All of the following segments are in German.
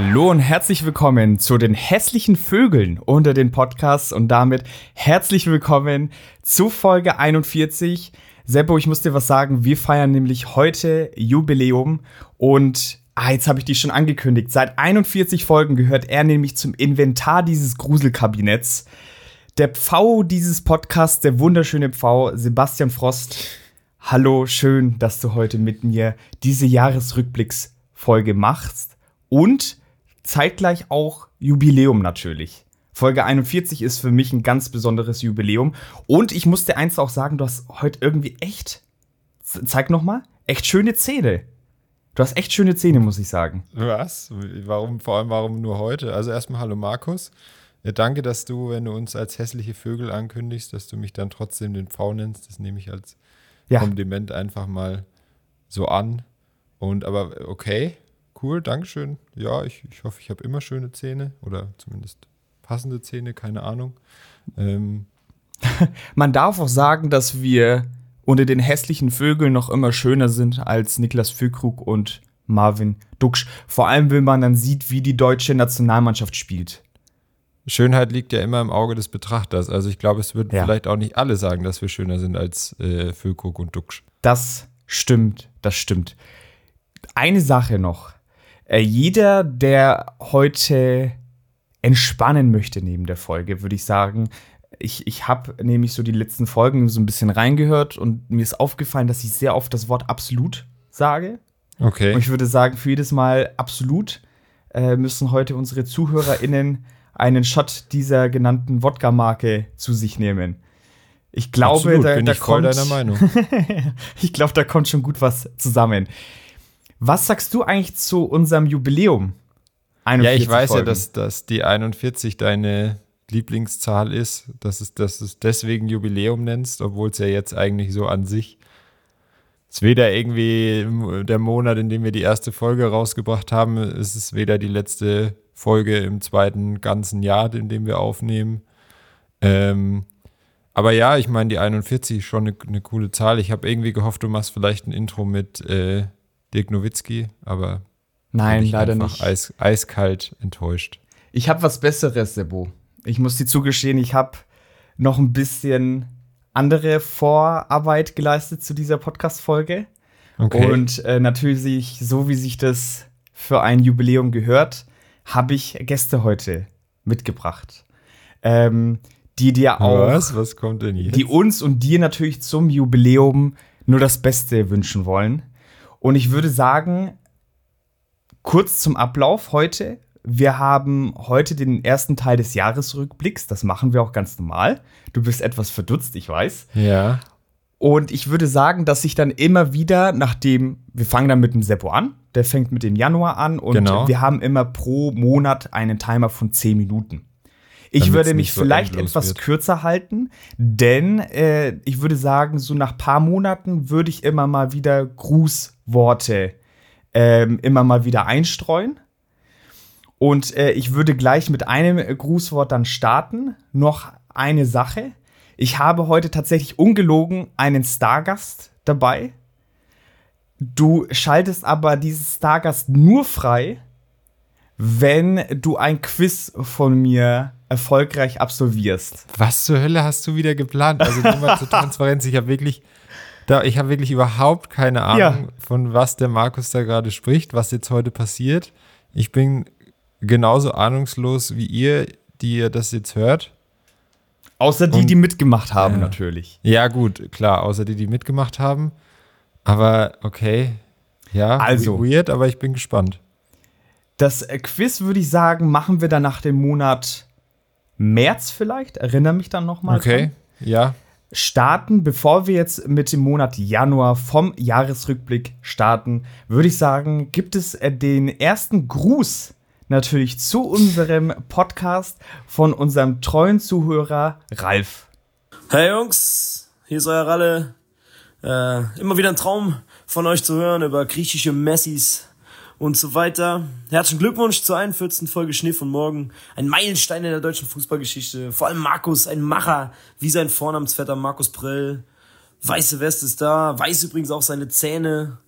Hallo und herzlich willkommen zu den hässlichen Vögeln unter den Podcasts und damit herzlich willkommen zu Folge 41. Seppo, ich muss dir was sagen, wir feiern nämlich heute Jubiläum und ah, jetzt habe ich dich schon angekündigt. Seit 41 Folgen gehört er nämlich zum Inventar dieses Gruselkabinetts. Der Pfau dieses Podcasts, der wunderschöne Pfau, Sebastian Frost. Hallo, schön, dass du heute mit mir diese Jahresrückblicksfolge machst und zeitgleich auch Jubiläum natürlich. Folge 41 ist für mich ein ganz besonderes Jubiläum. Und ich muss dir eins auch sagen, du hast heute irgendwie echt, zeig noch mal, echt schöne Zähne. Du hast echt schöne Zähne, muss ich sagen. Was? Warum, vor allem, warum nur heute? Also erstmal hallo Markus. Ja, danke, dass du, wenn du uns als hässliche Vögel ankündigst, dass du mich dann trotzdem den V nennst. Das nehme ich als ja. Kompliment einfach mal so an. Und aber okay, Cool, Dankeschön. Ja, ich, ich hoffe, ich habe immer schöne Zähne oder zumindest passende Zähne, keine Ahnung. Ähm. Man darf auch sagen, dass wir unter den hässlichen Vögeln noch immer schöner sind als Niklas Füllkrug und Marvin Duksch. Vor allem, wenn man dann sieht, wie die deutsche Nationalmannschaft spielt. Schönheit liegt ja immer im Auge des Betrachters. Also ich glaube, es würden ja. vielleicht auch nicht alle sagen, dass wir schöner sind als äh, Füllkrug und Duksch. Das stimmt, das stimmt. Eine Sache noch. Äh, jeder, der heute entspannen möchte neben der Folge, würde ich sagen, ich, ich habe nämlich so die letzten Folgen so ein bisschen reingehört und mir ist aufgefallen, dass ich sehr oft das Wort absolut sage. Okay. Und ich würde sagen, für jedes Mal absolut äh, müssen heute unsere ZuhörerInnen einen Shot dieser genannten Wodka-Marke zu sich nehmen. Ich glaube, Absolut, da, bin da ich kommt, voll deiner Meinung. ich glaube, da kommt schon gut was zusammen. Was sagst du eigentlich zu unserem Jubiläum? ja, ich weiß Folgen. ja, dass, dass die 41 deine Lieblingszahl ist, dass es, dass es deswegen Jubiläum nennst, obwohl es ja jetzt eigentlich so an sich ist weder irgendwie der Monat, in dem wir die erste Folge rausgebracht haben, es ist weder die letzte Folge im zweiten ganzen Jahr, in dem wir aufnehmen. Ähm, aber ja, ich meine, die 41 ist schon eine, eine coole Zahl. Ich habe irgendwie gehofft, du machst vielleicht ein Intro mit äh, Dirk Nowitzki, aber Nein, leider nicht. Eis, eiskalt enttäuscht. Ich habe was Besseres, Sebo. Ich muss dir zugestehen, ich habe noch ein bisschen andere Vorarbeit geleistet zu dieser Podcast-Folge. Okay. Und äh, natürlich, so wie sich das für ein Jubiläum gehört, habe ich Gäste heute mitgebracht. Ähm, die dir auch. Was? Was kommt denn jetzt? Die uns und dir natürlich zum Jubiläum nur das Beste wünschen wollen. Und ich würde sagen, kurz zum Ablauf heute. Wir haben heute den ersten Teil des Jahresrückblicks. Das machen wir auch ganz normal. Du bist etwas verdutzt, ich weiß. Ja. Und ich würde sagen, dass sich dann immer wieder, nachdem wir fangen dann mit dem Seppo an, der fängt mit dem Januar an und genau. wir haben immer pro Monat einen Timer von 10 Minuten. Ich Damit's würde mich so vielleicht etwas wird. kürzer halten, denn äh, ich würde sagen, so nach paar Monaten würde ich immer mal wieder Grußworte ähm, immer mal wieder einstreuen. Und äh, ich würde gleich mit einem Grußwort dann starten. Noch eine Sache. Ich habe heute tatsächlich ungelogen einen Stargast dabei. Du schaltest aber diesen Stargast nur frei, wenn du ein Quiz von mir erfolgreich absolvierst. Was zur Hölle hast du wieder geplant? Also nur mal zur Transparenz, ich habe wirklich, da, ich habe wirklich überhaupt keine Ahnung, ja. von was der Markus da gerade spricht, was jetzt heute passiert. Ich bin genauso ahnungslos wie ihr, die ihr das jetzt hört. Außer die, Und, die mitgemacht haben, äh, natürlich. Ja, gut, klar, außer die, die mitgemacht haben. Aber okay, ja, also, weird, aber ich bin gespannt. Das Quiz, würde ich sagen, machen wir dann nach dem Monat März vielleicht, erinnere mich dann noch mal. Okay, dran. ja. Starten, bevor wir jetzt mit dem Monat Januar vom Jahresrückblick starten, würde ich sagen, gibt es äh, den ersten Gruß natürlich zu unserem Podcast von unserem treuen Zuhörer Ralf. Hey Jungs, hier ist euer Ralle. Äh, immer wieder ein Traum von euch zu hören über griechische Messis und so weiter. Herzlichen Glückwunsch zur 41. Folge Schnee von Morgen. Ein Meilenstein in der deutschen Fußballgeschichte. Vor allem Markus, ein Macher, wie sein Vornamensvetter Markus Prell. Weiße Weste ist da, weiß übrigens auch seine Zähne.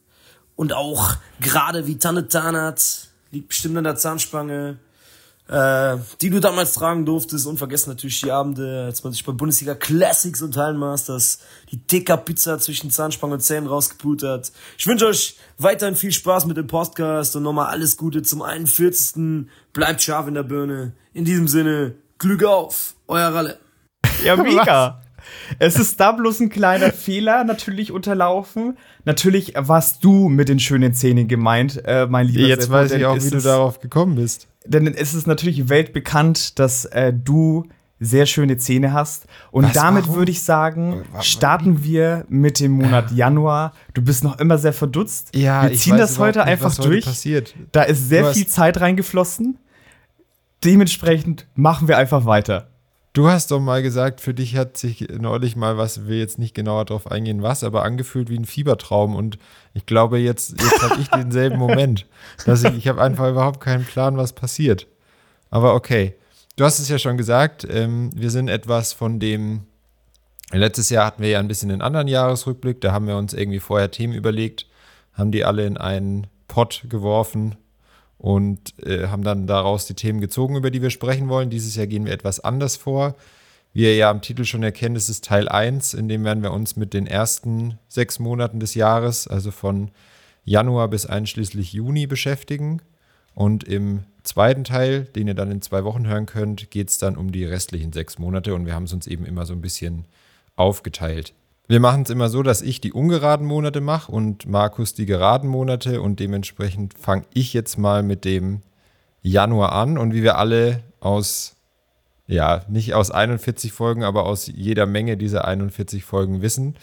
Und auch gerade wie Tanne Tanat liegt bestimmt an der Zahnspange, äh, die du damals tragen durftest. Und vergessen natürlich die Abende, als man sich bei Bundesliga Classics und Hallenmasters die dicker Pizza zwischen Zahnspange und Zähnen rausgepult hat. Ich wünsche euch weiterhin viel Spaß mit dem Podcast und nochmal alles Gute zum 41. Bleibt scharf in der Birne. In diesem Sinne, Glück auf, euer Ralle. Ja, mega. Es ist da bloß ein kleiner Fehler natürlich unterlaufen. Natürlich warst du mit den schönen Zähnen gemeint, äh, mein lieber Jetzt Seppo, weiß ich auch, wie du darauf gekommen bist. Denn es ist natürlich weltbekannt, dass äh, du sehr schöne Zähne hast. Und Was, damit würde ich sagen, starten wir mit dem Monat Januar. Du bist noch immer sehr verdutzt. Ja, wir ziehen das heute nicht, einfach durch. Passiert. Da ist sehr viel Zeit reingeflossen. Dementsprechend machen wir einfach weiter. Du hast doch mal gesagt, für dich hat sich neulich mal was, will jetzt nicht genauer darauf eingehen, was, aber angefühlt wie ein Fiebertraum. Und ich glaube, jetzt, jetzt habe ich denselben Moment. Dass ich ich habe einfach überhaupt keinen Plan, was passiert. Aber okay. Du hast es ja schon gesagt, ähm, wir sind etwas von dem. Letztes Jahr hatten wir ja ein bisschen einen anderen Jahresrückblick. Da haben wir uns irgendwie vorher Themen überlegt, haben die alle in einen Pott geworfen und äh, haben dann daraus die Themen gezogen, über die wir sprechen wollen. Dieses Jahr gehen wir etwas anders vor. Wie ihr ja am Titel schon erkennt, es ist Teil 1, in dem werden wir uns mit den ersten sechs Monaten des Jahres, also von Januar bis einschließlich Juni beschäftigen. Und im zweiten Teil, den ihr dann in zwei Wochen hören könnt, geht es dann um die restlichen sechs Monate und wir haben es uns eben immer so ein bisschen aufgeteilt. Wir machen es immer so, dass ich die ungeraden Monate mache und Markus die geraden Monate und dementsprechend fange ich jetzt mal mit dem Januar an und wie wir alle aus, ja, nicht aus 41 Folgen, aber aus jeder Menge dieser 41 Folgen wissen,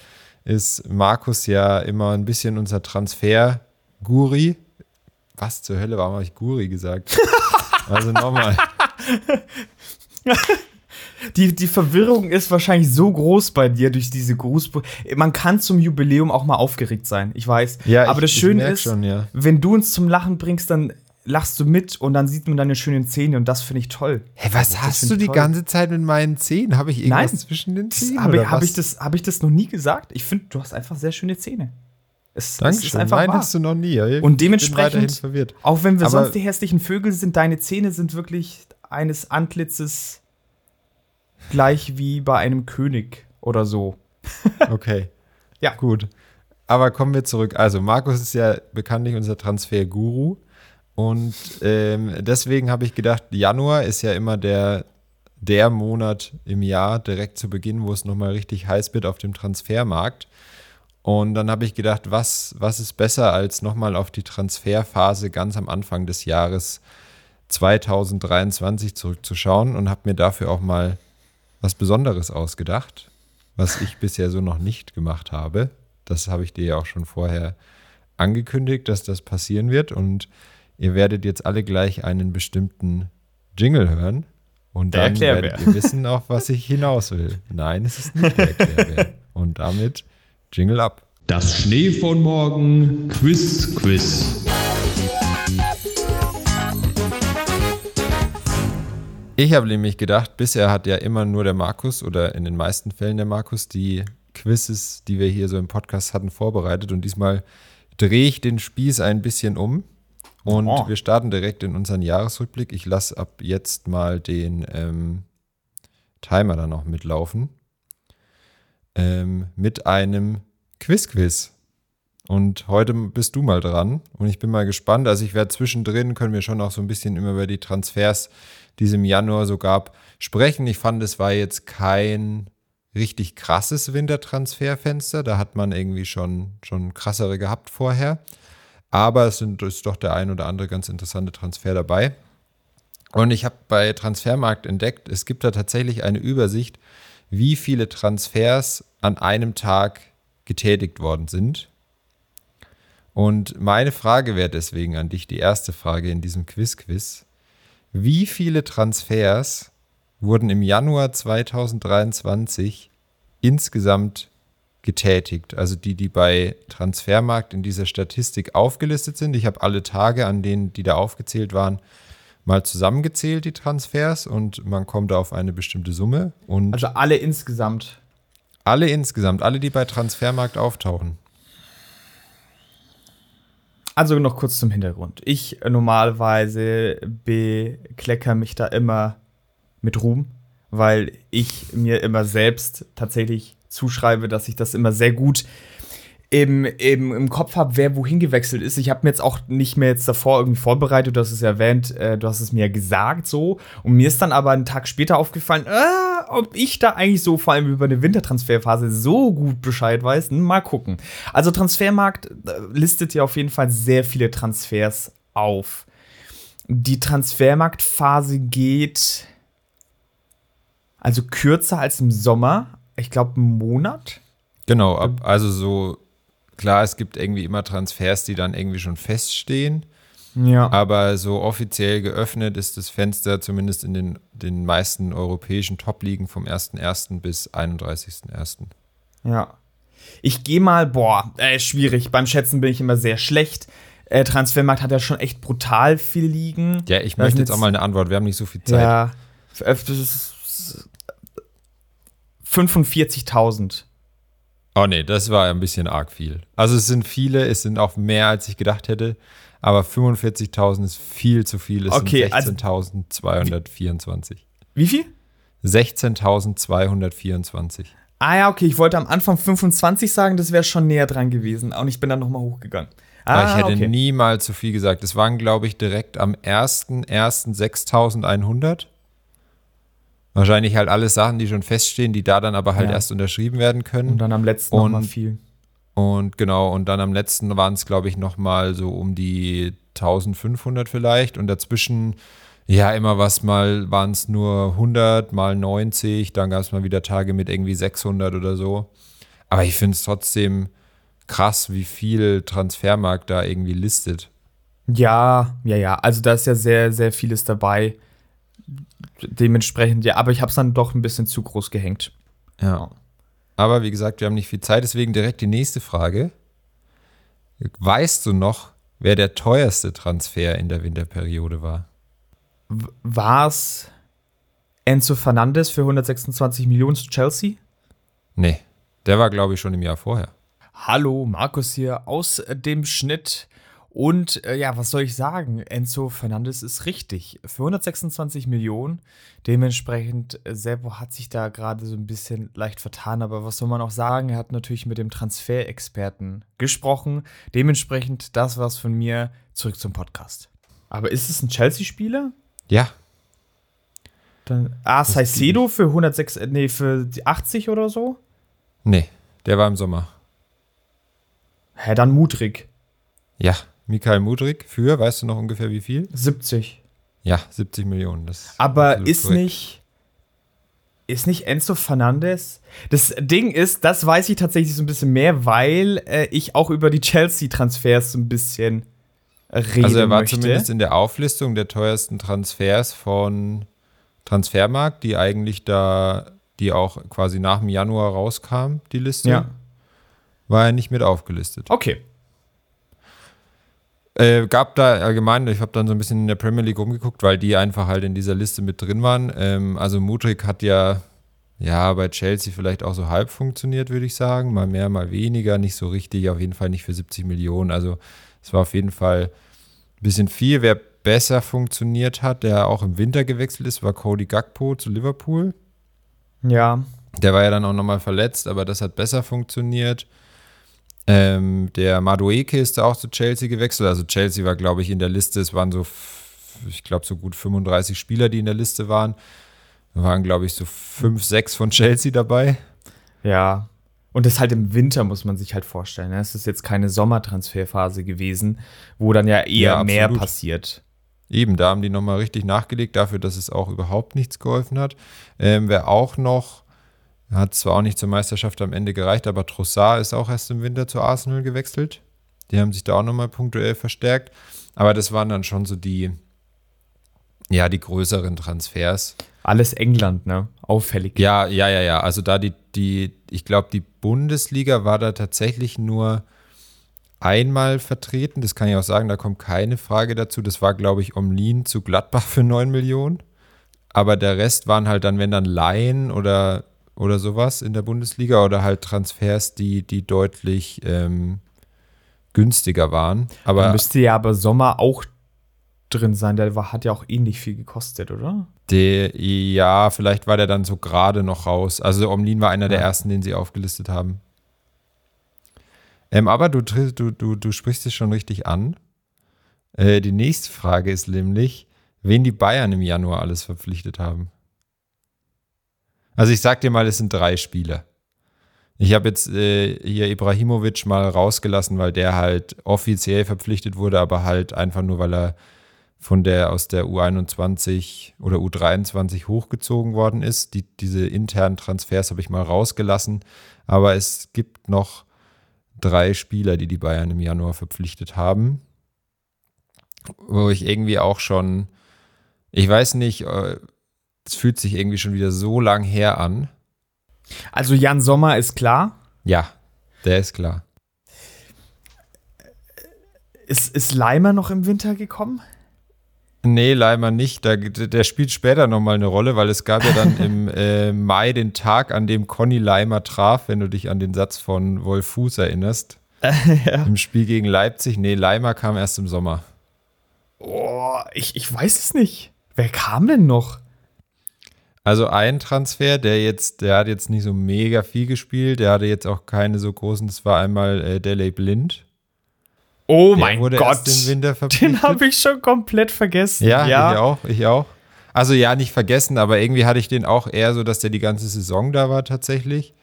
ist Markus ja immer ein bisschen unser Transfer-Guri. Was zur Hölle, warum habe ich Guri gesagt? Also nochmal. Die, die Verwirrung ist wahrscheinlich so groß bei dir durch diese Gruß. Man kann zum Jubiläum auch mal aufgeregt sein, ich weiß. Ja, aber ich, das Schöne ist, schon, ja. wenn du uns zum Lachen bringst, dann lachst du mit und dann sieht man deine schönen Zähne und das finde ich toll. Hey, was also, hast du die toll. ganze Zeit mit meinen Zähnen? Habe ich irgendwas Nein, zwischen den Zähnen? Habe hab ich, das, hab ich das noch nie gesagt? Ich finde, du hast einfach sehr schöne Zähne. Es, Dankeschön. Es ist einfach Nein, wahr. hast du noch nie. Ich und dementsprechend, auch wenn wir Aber sonst die hässlichen Vögel sind, deine Zähne sind wirklich eines Antlitzes gleich wie bei einem König oder so. okay. Ja. Gut. Aber kommen wir zurück. Also, Markus ist ja bekanntlich unser Transfer-Guru. Und ähm, deswegen habe ich gedacht, Januar ist ja immer der, der Monat im Jahr direkt zu Beginn, wo es nochmal richtig heiß wird auf dem Transfermarkt. Und dann habe ich gedacht, was, was ist besser, als nochmal auf die Transferphase ganz am Anfang des Jahres 2023 zurückzuschauen und habe mir dafür auch mal was Besonderes ausgedacht, was ich bisher so noch nicht gemacht habe. Das habe ich dir ja auch schon vorher angekündigt, dass das passieren wird. Und ihr werdet jetzt alle gleich einen bestimmten Jingle hören. Und dann der werdet ihr wissen, auf was ich hinaus will. Nein, es ist nicht der Erklärbär. Und damit Jingle ab. Das Schnee von morgen Quiz Quiz. Ich habe nämlich gedacht, bisher hat ja immer nur der Markus oder in den meisten Fällen der Markus die Quizzes, die wir hier so im Podcast hatten, vorbereitet. Und diesmal drehe ich den Spieß ein bisschen um. Und oh. wir starten direkt in unseren Jahresrückblick. Ich lasse ab jetzt mal den ähm, Timer dann auch mitlaufen. Ähm, mit einem Quiz-Quiz. Und heute bist du mal dran und ich bin mal gespannt. Also ich werde zwischendrin, können wir schon auch so ein bisschen immer über die Transfers die es im Januar so gab, sprechen. Ich fand, es war jetzt kein richtig krasses Wintertransferfenster. Da hat man irgendwie schon, schon krassere gehabt vorher. Aber es sind, ist doch der ein oder andere ganz interessante Transfer dabei. Und ich habe bei Transfermarkt entdeckt, es gibt da tatsächlich eine Übersicht, wie viele Transfers an einem Tag getätigt worden sind. Und meine Frage wäre deswegen an dich, die erste Frage in diesem Quiz-Quiz. Wie viele Transfers wurden im Januar 2023 insgesamt getätigt? Also die, die bei Transfermarkt in dieser Statistik aufgelistet sind. Ich habe alle Tage, an denen die da aufgezählt waren, mal zusammengezählt, die Transfers, und man kommt auf eine bestimmte Summe. Und also alle insgesamt. Alle insgesamt, alle, die bei Transfermarkt auftauchen. Also noch kurz zum Hintergrund. Ich äh, normalerweise beklecker mich da immer mit Ruhm, weil ich mir immer selbst tatsächlich zuschreibe, dass ich das immer sehr gut im, im, im Kopf habe, wer wohin gewechselt ist. Ich habe mir jetzt auch nicht mehr jetzt davor irgendwie vorbereitet, du hast es ja erwähnt, äh, du hast es mir gesagt so. Und mir ist dann aber einen Tag später aufgefallen, äh, ob ich da eigentlich so vor allem über eine Wintertransferphase so gut Bescheid weiß. Hm, mal gucken. Also Transfermarkt äh, listet ja auf jeden Fall sehr viele Transfers auf. Die Transfermarktphase geht also kürzer als im Sommer. Ich glaube, einen Monat. Genau, ab, also so Klar, es gibt irgendwie immer Transfers, die dann irgendwie schon feststehen. Ja. Aber so offiziell geöffnet ist das Fenster zumindest in den, den meisten europäischen Top-Ligen vom 1.1. bis 31.1. Ja. Ich gehe mal, boah, äh, schwierig. Beim Schätzen bin ich immer sehr schlecht. Äh, Transfermarkt hat ja schon echt brutal viel liegen. Ja, ich möchte jetzt auch mal eine Antwort. Wir haben nicht so viel Zeit. Ja. 45.000. Oh nee, das war ein bisschen arg viel. Also es sind viele, es sind auch mehr, als ich gedacht hätte. Aber 45.000 ist viel zu viel. Es okay, sind 16.224. Also, wie viel? 16.224. Ah ja, okay, ich wollte am Anfang 25 sagen, das wäre schon näher dran gewesen. Und ich bin dann nochmal hochgegangen. Ah, ich hätte okay. niemals zu viel gesagt. Es waren, glaube ich, direkt am 1.1. 6.100. Wahrscheinlich halt alles Sachen, die schon feststehen, die da dann aber halt ja. erst unterschrieben werden können. Und dann am letzten nochmal viel. Und genau, und dann am letzten waren es, glaube ich, nochmal so um die 1500 vielleicht. Und dazwischen, ja, immer was mal, waren es nur 100 mal 90. Dann gab es mal wieder Tage mit irgendwie 600 oder so. Aber ich finde es trotzdem krass, wie viel Transfermarkt da irgendwie listet. Ja, ja, ja. Also da ist ja sehr, sehr vieles dabei dementsprechend, ja, aber ich habe es dann doch ein bisschen zu groß gehängt. Ja. Aber wie gesagt, wir haben nicht viel Zeit, deswegen direkt die nächste Frage. Weißt du noch, wer der teuerste Transfer in der Winterperiode war? War es Enzo Fernandes für 126 Millionen zu Chelsea? Nee, der war, glaube ich, schon im Jahr vorher. Hallo, Markus hier aus dem Schnitt. Und äh, ja, was soll ich sagen? Enzo Fernandes ist richtig. Für 126 Millionen. Dementsprechend, äh, Sebo hat sich da gerade so ein bisschen leicht vertan. Aber was soll man auch sagen? Er hat natürlich mit dem Transferexperten gesprochen. Dementsprechend, das war's von mir. Zurück zum Podcast. Aber ist es ein Chelsea-Spieler? Ja. Dann, ah, Saicedo für 106, äh, nee, für 80 oder so? Nee, der war im Sommer. Hä, dann Mutrig. Ja. Mikael Mudrik für, weißt du noch ungefähr wie viel? 70. Ja, 70 Millionen. Das Aber ist korrekt. nicht. Ist nicht Enzo Fernandes? Das Ding ist, das weiß ich tatsächlich so ein bisschen mehr, weil äh, ich auch über die Chelsea-Transfers so ein bisschen reden Also er war möchte. zumindest in der Auflistung der teuersten Transfers von Transfermarkt, die eigentlich da, die auch quasi nach dem Januar rauskam, die Liste. Ja. War er nicht mit aufgelistet. Okay, äh, gab da allgemein, ich habe dann so ein bisschen in der Premier League rumgeguckt, weil die einfach halt in dieser Liste mit drin waren. Ähm, also Mudrik hat ja, ja bei Chelsea vielleicht auch so halb funktioniert, würde ich sagen. Mal mehr, mal weniger, nicht so richtig, auf jeden Fall nicht für 70 Millionen. Also es war auf jeden Fall ein bisschen viel. Wer besser funktioniert hat, der auch im Winter gewechselt ist, war Cody Gakpo zu Liverpool. Ja. Der war ja dann auch nochmal verletzt, aber das hat besser funktioniert. Ähm, der Madueke ist da auch zu Chelsea gewechselt. Also Chelsea war, glaube ich, in der Liste. Es waren so, ich glaube, so gut 35 Spieler, die in der Liste waren. Da waren, glaube ich, so fünf, sechs von Chelsea dabei. Ja. Und das halt im Winter, muss man sich halt vorstellen. Ne? Es ist jetzt keine Sommertransferphase gewesen, wo dann ja eher ja, mehr passiert. Eben, da haben die nochmal richtig nachgelegt, dafür, dass es auch überhaupt nichts geholfen hat. Ähm, wer auch noch hat zwar auch nicht zur Meisterschaft am Ende gereicht, aber Trossard ist auch erst im Winter zu Arsenal gewechselt. Die haben sich da auch nochmal punktuell verstärkt. Aber das waren dann schon so die, ja, die größeren Transfers. Alles England, ne? Auffällig. Ja, ja, ja, ja. Also da die, die, ich glaube, die Bundesliga war da tatsächlich nur einmal vertreten. Das kann ich auch sagen, da kommt keine Frage dazu. Das war, glaube ich, Omlin zu Gladbach für 9 Millionen. Aber der Rest waren halt dann, wenn dann Laien oder oder sowas in der Bundesliga oder halt Transfers, die, die deutlich ähm, günstiger waren. Aber da müsste ja aber Sommer auch drin sein. Der war, hat ja auch ähnlich viel gekostet, oder? Der, ja, vielleicht war der dann so gerade noch raus. Also Omlin war einer ja. der ersten, den sie aufgelistet haben. Ähm, aber du, du, du, du sprichst es schon richtig an. Äh, die nächste Frage ist nämlich, wen die Bayern im Januar alles verpflichtet haben. Also ich sag dir mal, es sind drei Spieler. Ich habe jetzt äh, hier Ibrahimovic mal rausgelassen, weil der halt offiziell verpflichtet wurde, aber halt einfach nur, weil er von der aus der U21 oder U23 hochgezogen worden ist. Die, diese internen Transfers habe ich mal rausgelassen. Aber es gibt noch drei Spieler, die die Bayern im Januar verpflichtet haben. Wo ich irgendwie auch schon, ich weiß nicht, äh, es fühlt sich irgendwie schon wieder so lang her an. Also Jan Sommer ist klar. Ja, der ist klar. Ist, ist Leimer noch im Winter gekommen? Nee, Leimer nicht. Der, der spielt später nochmal eine Rolle, weil es gab ja dann im äh, Mai den Tag, an dem Conny Leimer traf, wenn du dich an den Satz von Wolf Fuß erinnerst. ja. Im Spiel gegen Leipzig. Nee, Leimer kam erst im Sommer. Oh, ich, ich weiß es nicht. Wer kam denn noch? Also ein Transfer, der jetzt, der hat jetzt nicht so mega viel gespielt, der hatte jetzt auch keine so großen, das war einmal äh, Delay Blind. Oh der mein Gott, den habe ich schon komplett vergessen. Ja, ja, ich auch, ich auch. Also ja, nicht vergessen, aber irgendwie hatte ich den auch eher so, dass der die ganze Saison da war tatsächlich.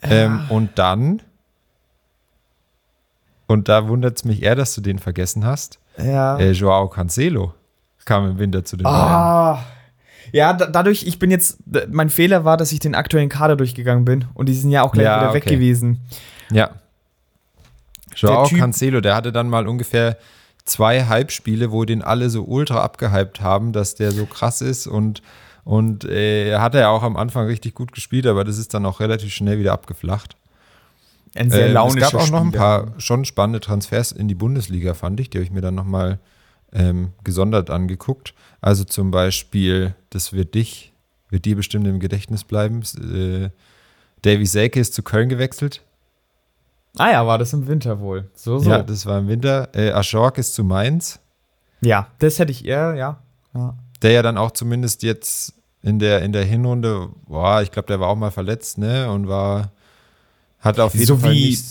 Ja. Ähm, und dann, und da wundert es mich eher, dass du den vergessen hast. Ja. Äh, Joao Cancelo kam im Winter zu den ah. Bayern. Ja, da, dadurch, ich bin jetzt, mein Fehler war, dass ich den aktuellen Kader durchgegangen bin und die sind ja auch gleich ja, wieder okay. weg gewesen. Ja. Joao Cancelo, der hatte dann mal ungefähr zwei Halbspiele, wo den alle so ultra abgehypt haben, dass der so krass ist und und äh, er hat ja auch am Anfang richtig gut gespielt, aber das ist dann auch relativ schnell wieder abgeflacht. Ein sehr launischer äh, Es gab auch noch ein paar schon spannende Transfers in die Bundesliga, fand ich. Die habe ich mir dann nochmal ähm, gesondert angeguckt. Also zum Beispiel, das wird dich, wird dir bestimmt im Gedächtnis bleiben. Äh, Davy Selke ist zu Köln gewechselt. Ah ja, war das im Winter wohl. So, so. Ja, das war im Winter. Äh, Aschork ist zu Mainz. Ja, das hätte ich eher, ja. ja. Der ja dann auch zumindest jetzt in der, in der Hinrunde, boah, ich glaube, der war auch mal verletzt, ne? Und war, hat auf jeden so Fall wie, nicht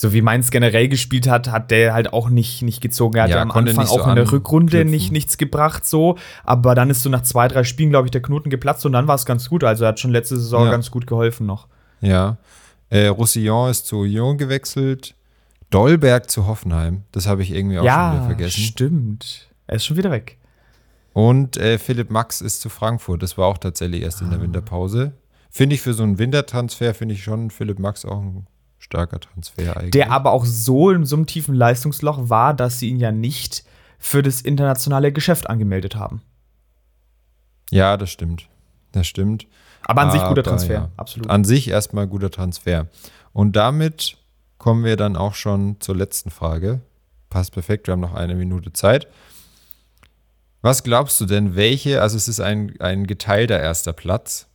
so wie Mainz generell gespielt hat, hat der halt auch nicht, nicht gezogen. Er hat ja, am Anfang auch so in der Rückrunde nicht, nichts gebracht, so. Aber dann ist so nach zwei, drei Spielen, glaube ich, der Knoten geplatzt und dann war es ganz gut. Also er hat schon letzte Saison ja. ganz gut geholfen noch. Ja. Äh, Roussillon ist zu Lyon gewechselt. Dolberg zu Hoffenheim. Das habe ich irgendwie auch ja, schon wieder vergessen. Stimmt. Er ist schon wieder weg. Und äh, Philipp Max ist zu Frankfurt. Das war auch tatsächlich erst in der ah. Winterpause. Finde ich für so einen Wintertransfer, finde ich schon Philipp Max auch ein starker Transfer eigentlich. Der aber auch so in so einem tiefen Leistungsloch war, dass sie ihn ja nicht für das internationale Geschäft angemeldet haben. Ja, das stimmt. Das stimmt. Aber an aber, sich guter Transfer, ja. absolut. An sich erstmal guter Transfer. Und damit kommen wir dann auch schon zur letzten Frage. Passt perfekt, wir haben noch eine Minute Zeit. Was glaubst du denn, welche, also es ist ein, ein geteilter erster Platz,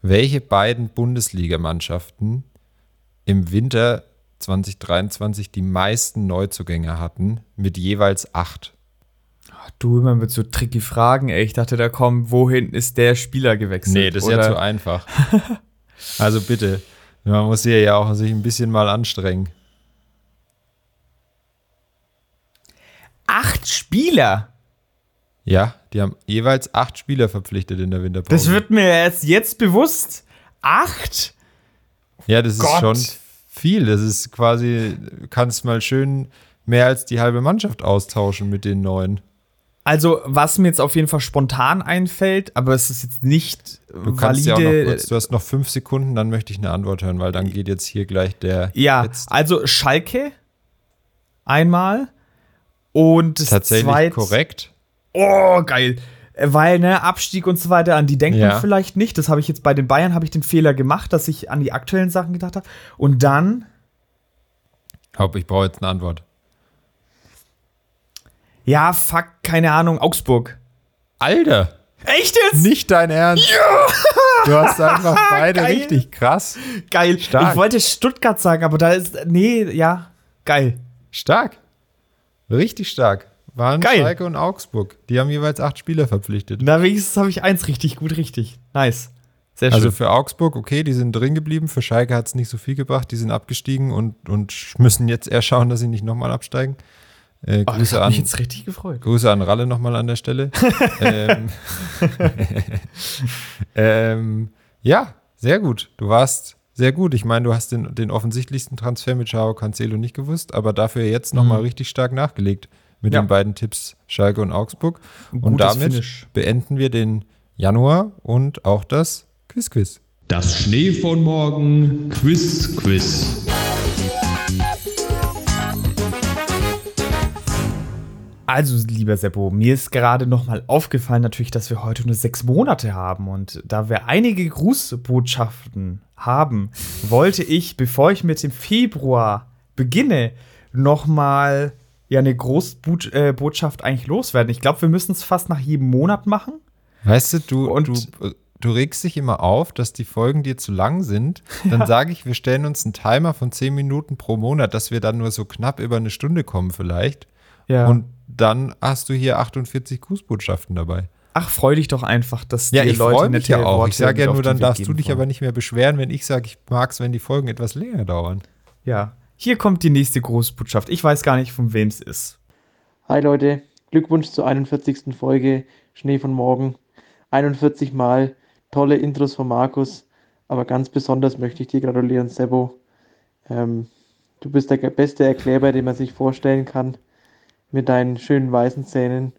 welche beiden Bundesligamannschaften im Winter 2023 die meisten Neuzugänge hatten, mit jeweils acht. Du immer mit so tricky Fragen, ey. Ich dachte, da kommt, wohin ist der Spieler gewechselt? Nee, das ist oder? ja zu einfach. also bitte, man muss hier ja auch sich ein bisschen mal anstrengen. Acht Spieler? Ja, die haben jeweils acht Spieler verpflichtet in der Winterpause. Das wird mir erst jetzt bewusst. Acht? Ja, das Gott. ist schon viel. Das ist quasi, du kannst mal schön mehr als die halbe Mannschaft austauschen mit den neuen. Also, was mir jetzt auf jeden Fall spontan einfällt, aber es ist jetzt nicht du kannst valide. Ja auch noch kurz, du hast noch fünf Sekunden, dann möchte ich eine Antwort hören, weil dann geht jetzt hier gleich der. Ja, letzte. also Schalke einmal und das Tatsächlich zweit, korrekt. Oh, geil. Weil, ne, Abstieg und so weiter, an die denkt ja. man vielleicht nicht. Das habe ich jetzt bei den Bayern, habe ich den Fehler gemacht, dass ich an die aktuellen Sachen gedacht habe. Und dann. Haupt, ich brauche jetzt eine Antwort. Ja, fuck, keine Ahnung, Augsburg. Alter! Echt jetzt? Nicht dein Ernst. Ja! Du hast einfach beide geil. richtig krass. Geil. Stark. Ich wollte Stuttgart sagen, aber da ist. Nee, ja, geil. Stark. Richtig stark. Waren Geil. Schalke und Augsburg. Die haben jeweils acht Spieler verpflichtet. Na, wenigstens habe ich eins richtig gut, richtig. Nice. Sehr also schön. Also für Augsburg, okay, die sind drin geblieben. Für Schalke hat es nicht so viel gebracht. Die sind abgestiegen und, und müssen jetzt eher schauen, dass sie nicht nochmal absteigen. Äh, Grüße oh, an, mich jetzt richtig gefreut. Grüße an Ralle nochmal an der Stelle. ähm, ähm, ja, sehr gut. Du warst sehr gut. Ich meine, du hast den, den offensichtlichsten Transfer mit Chao Cancelo nicht gewusst, aber dafür jetzt nochmal mhm. richtig stark nachgelegt mit ja. den beiden Tipps Schalke und Augsburg. Und damit Finish. beenden wir den Januar und auch das Quiz-Quiz. Das Schnee von morgen Quiz-Quiz. Also, lieber Seppo, mir ist gerade nochmal aufgefallen, natürlich, dass wir heute nur sechs Monate haben. Und da wir einige Grußbotschaften haben, wollte ich, bevor ich mit dem Februar beginne, nochmal ja eine Großbotschaft äh, eigentlich loswerden. Ich glaube, wir müssen es fast nach jedem Monat machen. Weißt du, du, und du, du regst dich immer auf, dass die Folgen dir zu lang sind. Dann ja. sage ich, wir stellen uns einen Timer von zehn Minuten pro Monat, dass wir dann nur so knapp über eine Stunde kommen vielleicht. Ja. Und dann hast du hier 48 Grußbotschaften dabei. Ach, freu dich doch einfach, dass ja, die ich Leute mich ja auch. Worte ich sage ja nur, dann darfst du dich wollen. aber nicht mehr beschweren, wenn ich sage, ich mag es, wenn die Folgen etwas länger dauern. Ja, hier kommt die nächste Grußbotschaft. Ich weiß gar nicht, von wem es ist. Hi Leute, Glückwunsch zur 41. Folge Schnee von morgen. 41 Mal tolle Intros von Markus, aber ganz besonders möchte ich dir gratulieren, Sebo. Ähm, du bist der beste Erklärer, den man sich vorstellen kann mit deinen schönen weißen Zähnen.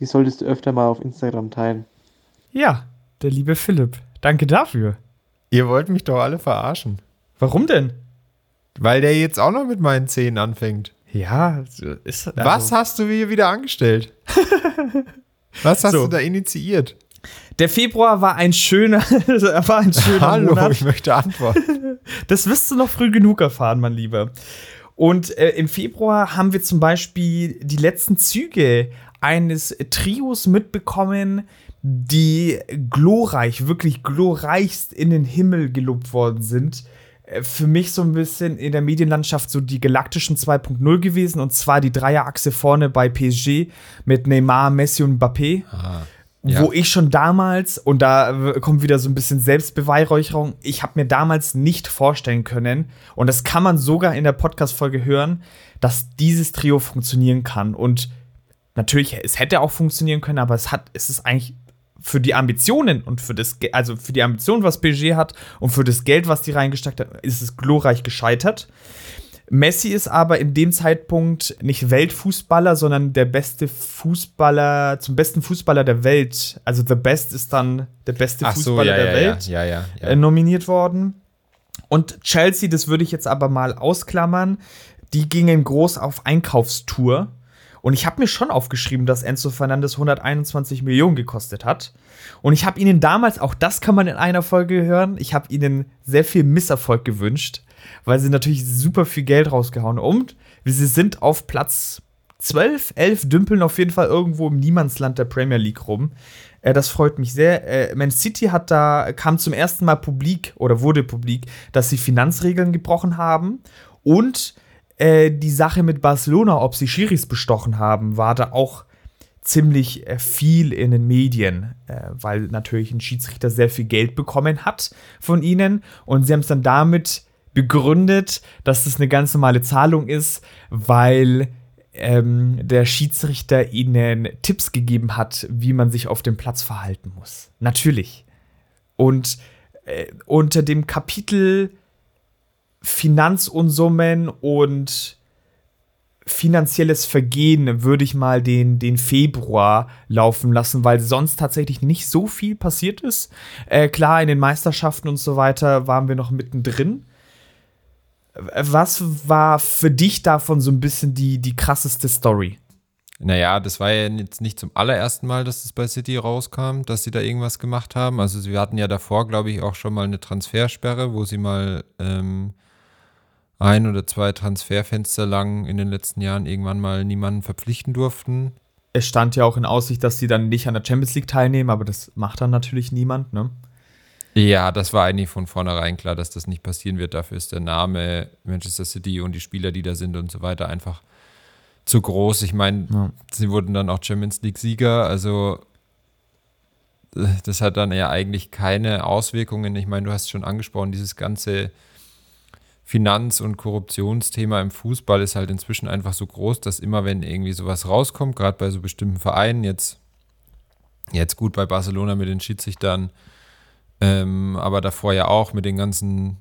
Die solltest du öfter mal auf Instagram teilen. Ja, der liebe Philipp. Danke dafür. Ihr wollt mich doch alle verarschen. Warum denn? Weil der jetzt auch noch mit meinen Zähnen anfängt. Ja, ist. Also Was hast du hier wieder angestellt? Was hast so. du da initiiert? Der Februar war ein schöner, war ein schöner Hallo, Monat. ich möchte antworten. Das wirst du noch früh genug erfahren, mein Lieber. Und äh, im Februar haben wir zum Beispiel die letzten Züge eines Trios mitbekommen, die glorreich, wirklich glorreichst in den Himmel gelobt worden sind. Äh, für mich so ein bisschen in der Medienlandschaft so die galaktischen 2.0 gewesen und zwar die Dreierachse vorne bei PSG mit Neymar, Messi und Mbappé. Ah. Ja. Wo ich schon damals, und da kommt wieder so ein bisschen Selbstbeweihräucherung, ich habe mir damals nicht vorstellen können, und das kann man sogar in der Podcast-Folge hören, dass dieses Trio funktionieren kann. Und natürlich, es hätte auch funktionieren können, aber es hat, es ist eigentlich für die Ambitionen und für das, also für die Ambitionen, was PSG hat und für das Geld, was die reingesteckt hat, ist es glorreich gescheitert. Messi ist aber in dem Zeitpunkt nicht Weltfußballer, sondern der beste Fußballer, zum besten Fußballer der Welt. Also The Best ist dann der beste Ach Fußballer so, ja, der ja, Welt ja, ja, äh, nominiert worden. Und Chelsea, das würde ich jetzt aber mal ausklammern, die gingen groß auf Einkaufstour. Und ich habe mir schon aufgeschrieben, dass Enzo Fernandes 121 Millionen gekostet hat. Und ich habe ihnen damals, auch das kann man in einer Folge hören, ich habe ihnen sehr viel Misserfolg gewünscht weil sie natürlich super viel Geld rausgehauen. Und sie sind auf Platz 12, 11, dümpeln auf jeden Fall irgendwo im Niemandsland der Premier League rum. Äh, das freut mich sehr. Äh, Man City hat da, kam zum ersten Mal publik oder wurde publik, dass sie Finanzregeln gebrochen haben. Und äh, die Sache mit Barcelona, ob sie Schiris bestochen haben, war da auch ziemlich äh, viel in den Medien, äh, weil natürlich ein Schiedsrichter sehr viel Geld bekommen hat von ihnen. Und sie haben es dann damit begründet, dass das eine ganz normale Zahlung ist, weil ähm, der Schiedsrichter ihnen Tipps gegeben hat, wie man sich auf dem Platz verhalten muss. Natürlich. Und äh, unter dem Kapitel Finanzunsummen und finanzielles Vergehen würde ich mal den, den Februar laufen lassen, weil sonst tatsächlich nicht so viel passiert ist. Äh, klar, in den Meisterschaften und so weiter waren wir noch mittendrin. Was war für dich davon so ein bisschen die, die krasseste Story? Naja, das war ja jetzt nicht zum allerersten Mal, dass es bei City rauskam, dass sie da irgendwas gemacht haben. Also sie hatten ja davor, glaube ich, auch schon mal eine Transfersperre, wo sie mal ähm, ein oder zwei Transferfenster lang in den letzten Jahren irgendwann mal niemanden verpflichten durften. Es stand ja auch in Aussicht, dass sie dann nicht an der Champions League teilnehmen, aber das macht dann natürlich niemand, ne? Ja, das war eigentlich von vornherein klar, dass das nicht passieren wird. Dafür ist der Name Manchester City und die Spieler, die da sind und so weiter, einfach zu groß. Ich meine, ja. sie wurden dann auch Champions League-Sieger, also äh, das hat dann ja eigentlich keine Auswirkungen. Ich meine, du hast schon angesprochen, dieses ganze Finanz- und Korruptionsthema im Fußball ist halt inzwischen einfach so groß, dass immer, wenn irgendwie sowas rauskommt, gerade bei so bestimmten Vereinen, jetzt, jetzt gut bei Barcelona mit den Schiedsrichtern, ähm, aber davor ja auch mit den ganzen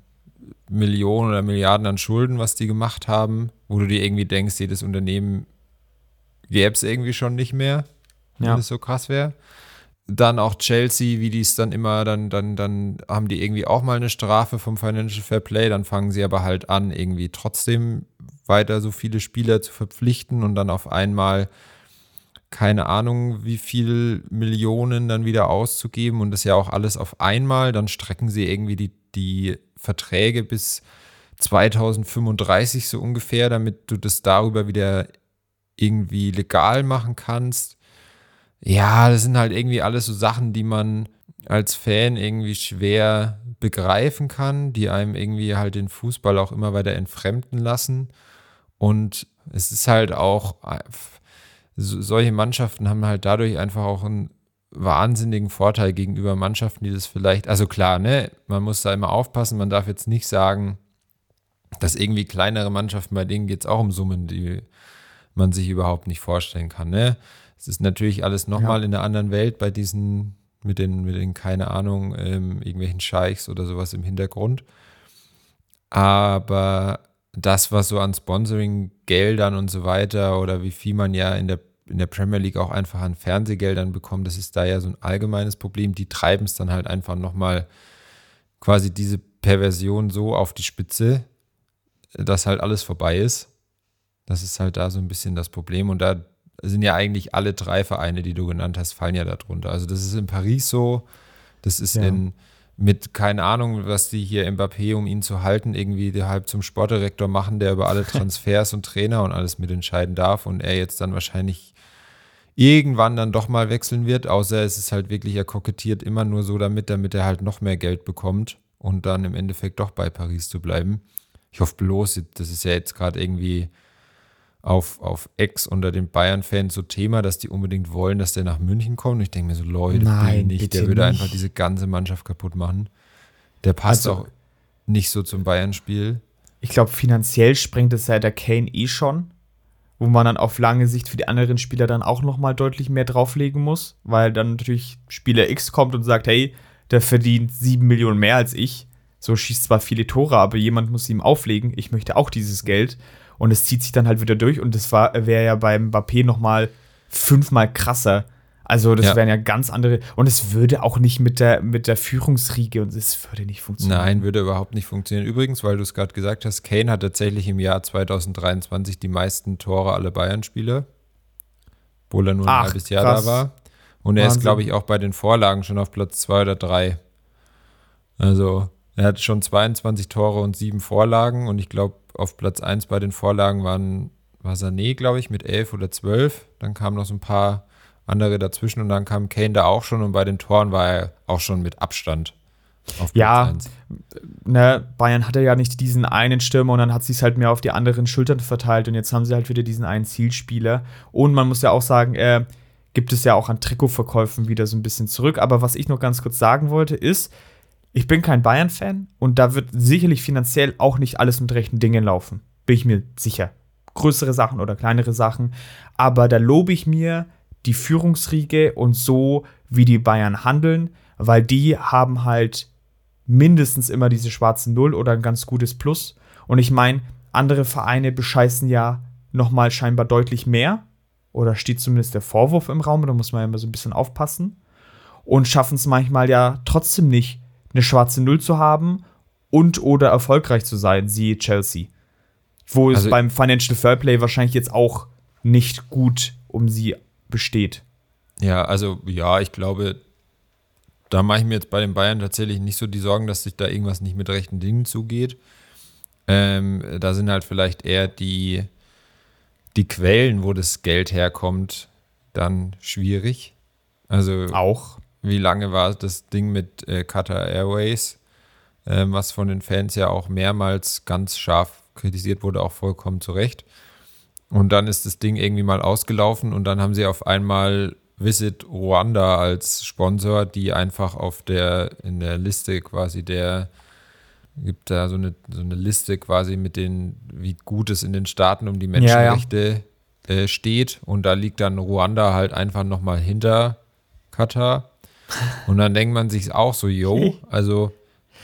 Millionen oder Milliarden an Schulden, was die gemacht haben, wo du dir irgendwie denkst, jedes Unternehmen gäbe es irgendwie schon nicht mehr, wenn ja. das so krass wäre. Dann auch Chelsea, wie die es dann immer, dann, dann, dann haben die irgendwie auch mal eine Strafe vom Financial Fair Play, dann fangen sie aber halt an, irgendwie trotzdem weiter so viele Spieler zu verpflichten und dann auf einmal keine Ahnung, wie viel Millionen dann wieder auszugeben und das ja auch alles auf einmal. Dann strecken sie irgendwie die, die Verträge bis 2035 so ungefähr, damit du das darüber wieder irgendwie legal machen kannst. Ja, das sind halt irgendwie alles so Sachen, die man als Fan irgendwie schwer begreifen kann, die einem irgendwie halt den Fußball auch immer weiter entfremden lassen. Und es ist halt auch so, solche Mannschaften haben halt dadurch einfach auch einen wahnsinnigen Vorteil gegenüber Mannschaften, die das vielleicht, also klar, ne, man muss da immer aufpassen, man darf jetzt nicht sagen, dass irgendwie kleinere Mannschaften, bei denen geht es auch um Summen, die man sich überhaupt nicht vorstellen kann, ne? Es ist natürlich alles nochmal ja. in einer anderen Welt bei diesen, mit den, mit den, keine Ahnung, ähm, irgendwelchen Scheichs oder sowas im Hintergrund. Aber das, was so an Sponsoring-Geldern und so weiter oder wie viel man ja in der, in der Premier League auch einfach an Fernsehgeldern bekommt, das ist da ja so ein allgemeines Problem. Die treiben es dann halt einfach nochmal quasi diese Perversion so auf die Spitze, dass halt alles vorbei ist. Das ist halt da so ein bisschen das Problem. Und da sind ja eigentlich alle drei Vereine, die du genannt hast, fallen ja darunter. Also das ist in Paris so, das ist ja. in mit, keine Ahnung, was die hier Mbappé, um ihn zu halten, irgendwie halb zum Sportdirektor machen, der über alle Transfers und Trainer und alles mitentscheiden darf und er jetzt dann wahrscheinlich irgendwann dann doch mal wechseln wird, außer es ist halt wirklich, er kokettiert immer nur so damit, damit er halt noch mehr Geld bekommt und dann im Endeffekt doch bei Paris zu bleiben. Ich hoffe bloß, das ist ja jetzt gerade irgendwie auf, auf Ex unter den Bayern-Fans so Thema, dass die unbedingt wollen, dass der nach München kommt. Und ich denke mir so, Leute, Nein, nicht. Der würde nicht. einfach diese ganze Mannschaft kaputt machen. Der passt also, auch nicht so zum Bayern-Spiel. Ich glaube, finanziell sprengt es ja der Kane eh schon, wo man dann auf lange Sicht für die anderen Spieler dann auch noch mal deutlich mehr drauflegen muss, weil dann natürlich Spieler X kommt und sagt, hey, der verdient sieben Millionen mehr als ich. So schießt zwar viele Tore, aber jemand muss ihm auflegen. Ich möchte auch dieses Geld. Und es zieht sich dann halt wieder durch und das wäre ja beim Mbappé noch mal fünfmal krasser. Also das ja. wären ja ganz andere und es würde auch nicht mit der mit der Führungsriege und es würde nicht funktionieren. Nein, würde überhaupt nicht funktionieren. Übrigens, weil du es gerade gesagt hast, Kane hat tatsächlich im Jahr 2023 die meisten Tore aller Bayern-Spieler, obwohl er nur ein Ach, halbes Jahr krass. da war. Und er Wahnsinn. ist, glaube ich, auch bei den Vorlagen schon auf Platz zwei oder drei. Also er hat schon 22 Tore und sieben Vorlagen und ich glaube, auf Platz 1 bei den Vorlagen waren, war Sané, glaube ich, mit 11 oder 12. Dann kamen noch so ein paar andere dazwischen und dann kam Kane da auch schon und bei den Toren war er auch schon mit Abstand. Auf Platz ja, 1. Ne, Bayern hatte ja nicht diesen einen Stürmer und dann hat sie es halt mehr auf die anderen Schultern verteilt und jetzt haben sie halt wieder diesen einen Zielspieler. Und man muss ja auch sagen, äh, gibt es ja auch an Trikotverkäufen wieder so ein bisschen zurück. Aber was ich noch ganz kurz sagen wollte, ist, ich bin kein Bayern-Fan und da wird sicherlich finanziell auch nicht alles mit rechten Dingen laufen. Bin ich mir sicher. Größere Sachen oder kleinere Sachen. Aber da lobe ich mir die Führungsriege und so, wie die Bayern handeln, weil die haben halt mindestens immer diese schwarzen Null oder ein ganz gutes Plus. Und ich meine, andere Vereine bescheißen ja nochmal scheinbar deutlich mehr. Oder steht zumindest der Vorwurf im Raum, da muss man ja immer so ein bisschen aufpassen. Und schaffen es manchmal ja trotzdem nicht, eine schwarze Null zu haben und oder erfolgreich zu sein, siehe Chelsea. Wo es also, beim Financial Fairplay wahrscheinlich jetzt auch nicht gut um sie besteht. Ja, also ja, ich glaube, da mache ich mir jetzt bei den Bayern tatsächlich nicht so die Sorgen, dass sich da irgendwas nicht mit rechten Dingen zugeht. Ähm, da sind halt vielleicht eher die, die Quellen, wo das Geld herkommt, dann schwierig. Also auch wie lange war das Ding mit äh, Qatar Airways, äh, was von den Fans ja auch mehrmals ganz scharf kritisiert wurde, auch vollkommen zu Recht. Und dann ist das Ding irgendwie mal ausgelaufen und dann haben sie auf einmal Visit Ruanda als Sponsor, die einfach auf der, in der Liste quasi der, gibt da so eine, so eine Liste quasi mit den, wie gut es in den Staaten um die Menschenrechte ja, ja. Äh, steht. Und da liegt dann Ruanda halt einfach nochmal hinter Katar. Und dann denkt man sich auch so, yo, also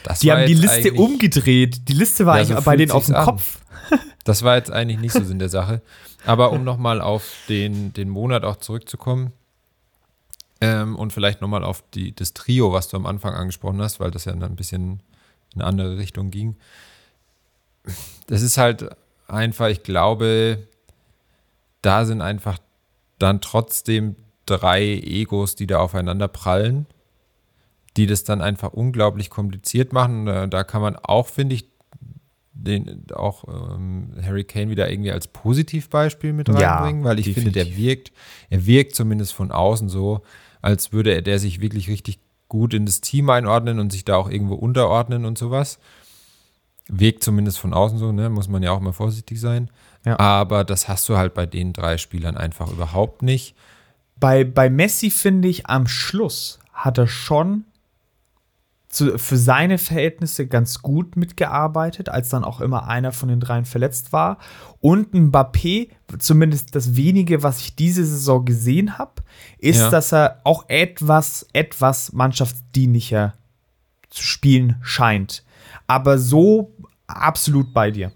das Die haben die Liste umgedreht. Die Liste war ja, eigentlich so bei denen auf dem an. Kopf. Das war jetzt eigentlich nicht so Sinn der Sache. Aber um nochmal auf den, den Monat auch zurückzukommen ähm, und vielleicht nochmal auf die, das Trio, was du am Anfang angesprochen hast, weil das ja ein bisschen in eine andere Richtung ging. Das ist halt einfach, ich glaube, da sind einfach dann trotzdem drei Egos, die da aufeinander prallen, die das dann einfach unglaublich kompliziert machen. Da kann man auch, finde ich, den auch ähm, Harry Kane wieder irgendwie als Positivbeispiel mit reinbringen, ja, weil ich definitiv. finde, der wirkt, er wirkt zumindest von außen so, als würde er der sich wirklich richtig gut in das Team einordnen und sich da auch irgendwo unterordnen und sowas. Wirkt zumindest von außen so, ne? muss man ja auch mal vorsichtig sein. Ja. Aber das hast du halt bei den drei Spielern einfach überhaupt nicht. Bei, bei Messi finde ich, am Schluss hat er schon zu, für seine Verhältnisse ganz gut mitgearbeitet, als dann auch immer einer von den dreien verletzt war. Und Mbappé, zumindest das wenige, was ich diese Saison gesehen habe, ist, ja. dass er auch etwas, etwas mannschaftsdienlicher zu spielen scheint. Aber so absolut bei dir.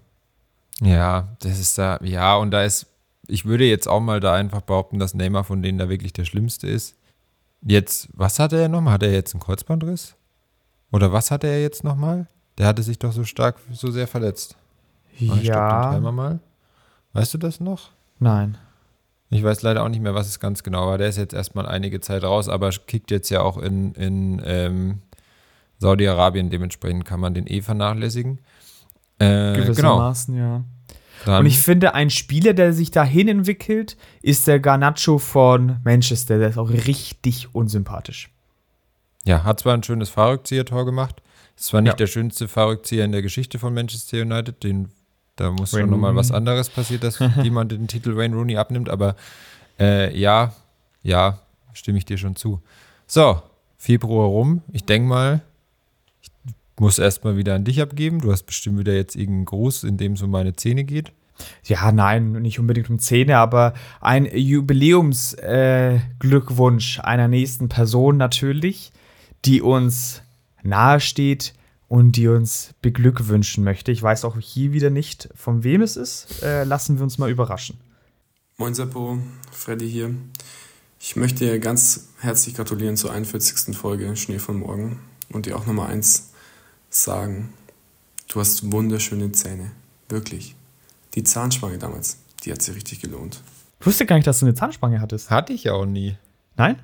Ja, das ist da, ja, und da ist, ich würde jetzt auch mal da einfach behaupten, dass Neymar von denen da wirklich der Schlimmste ist. Jetzt, was hat er nochmal? Hat er jetzt einen Kreuzbandriss? Oder was hatte er jetzt nochmal? Der hatte sich doch so stark, so sehr verletzt. Ja. Ich glaub, mal. Weißt du das noch? Nein. Ich weiß leider auch nicht mehr, was es ganz genau war. Der ist jetzt erstmal einige Zeit raus, aber kickt jetzt ja auch in, in ähm, Saudi-Arabien. Dementsprechend kann man den eh vernachlässigen. Äh, Gewissermaßen, genau. ja. Dann und ich finde, ein Spieler, der sich dahin entwickelt, ist der Garnacho von Manchester. Der ist auch richtig unsympathisch. Ja, hat zwar ein schönes Fahrrückzieher-Tor gemacht. Ist zwar nicht ja. der schönste Fahrrückzieher in der Geschichte von Manchester United, den, da muss Wayne schon nochmal was anderes passieren, dass jemand den Titel Wayne Rooney abnimmt, aber äh, ja, ja, stimme ich dir schon zu. So, Februar rum. Ich denke mal, muss erstmal wieder an dich abgeben. Du hast bestimmt wieder jetzt irgendeinen Gruß, in dem es um meine Zähne geht. Ja, nein, nicht unbedingt um Zähne, aber ein Jubiläumsglückwunsch äh, einer nächsten Person natürlich die uns nahesteht und die uns beglückwünschen möchte. Ich weiß auch hier wieder nicht, von wem es ist. Äh, lassen wir uns mal überraschen. Moin Seppo, Freddy hier. Ich möchte dir ganz herzlich gratulieren zur 41. Folge Schnee von Morgen und dir auch nochmal eins sagen. Du hast wunderschöne Zähne. Wirklich. Die Zahnspange damals, die hat sich richtig gelohnt. Ich wusste gar nicht, dass du eine Zahnspange hattest. Hatte ich ja auch nie. Nein?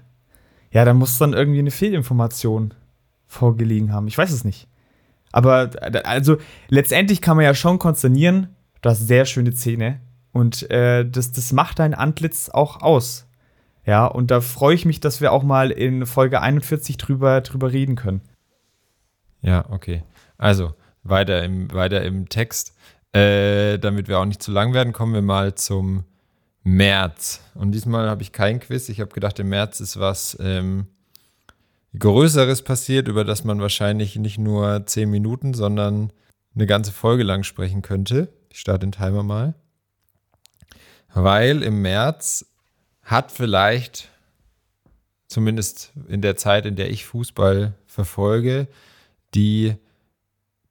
Ja, da muss dann irgendwie eine Fehlinformation vorgelegen haben. Ich weiß es nicht. Aber also letztendlich kann man ja schon konsternieren, du hast sehr schöne Zähne und äh, das, das macht dein Antlitz auch aus. Ja, und da freue ich mich, dass wir auch mal in Folge 41 drüber, drüber reden können. Ja, okay. Also, weiter im, weiter im Text. Äh, damit wir auch nicht zu lang werden, kommen wir mal zum März. Und diesmal habe ich kein Quiz. Ich habe gedacht, im März ist was ähm, Größeres passiert, über das man wahrscheinlich nicht nur zehn Minuten, sondern eine ganze Folge lang sprechen könnte. Ich starte den Timer mal. Weil im März hat vielleicht, zumindest in der Zeit, in der ich Fußball verfolge, die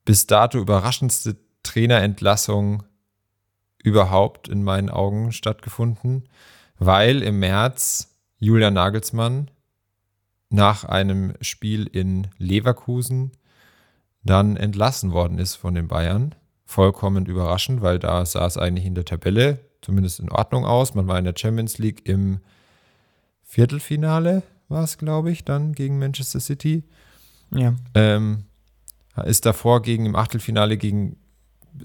bis dato überraschendste Trainerentlassung überhaupt in meinen Augen stattgefunden, weil im März Julian Nagelsmann nach einem Spiel in Leverkusen dann entlassen worden ist von den Bayern. Vollkommen überraschend, weil da sah es eigentlich in der Tabelle zumindest in Ordnung aus. Man war in der Champions League im Viertelfinale, war es, glaube ich, dann gegen Manchester City. Ja. Ähm, ist davor gegen im Achtelfinale gegen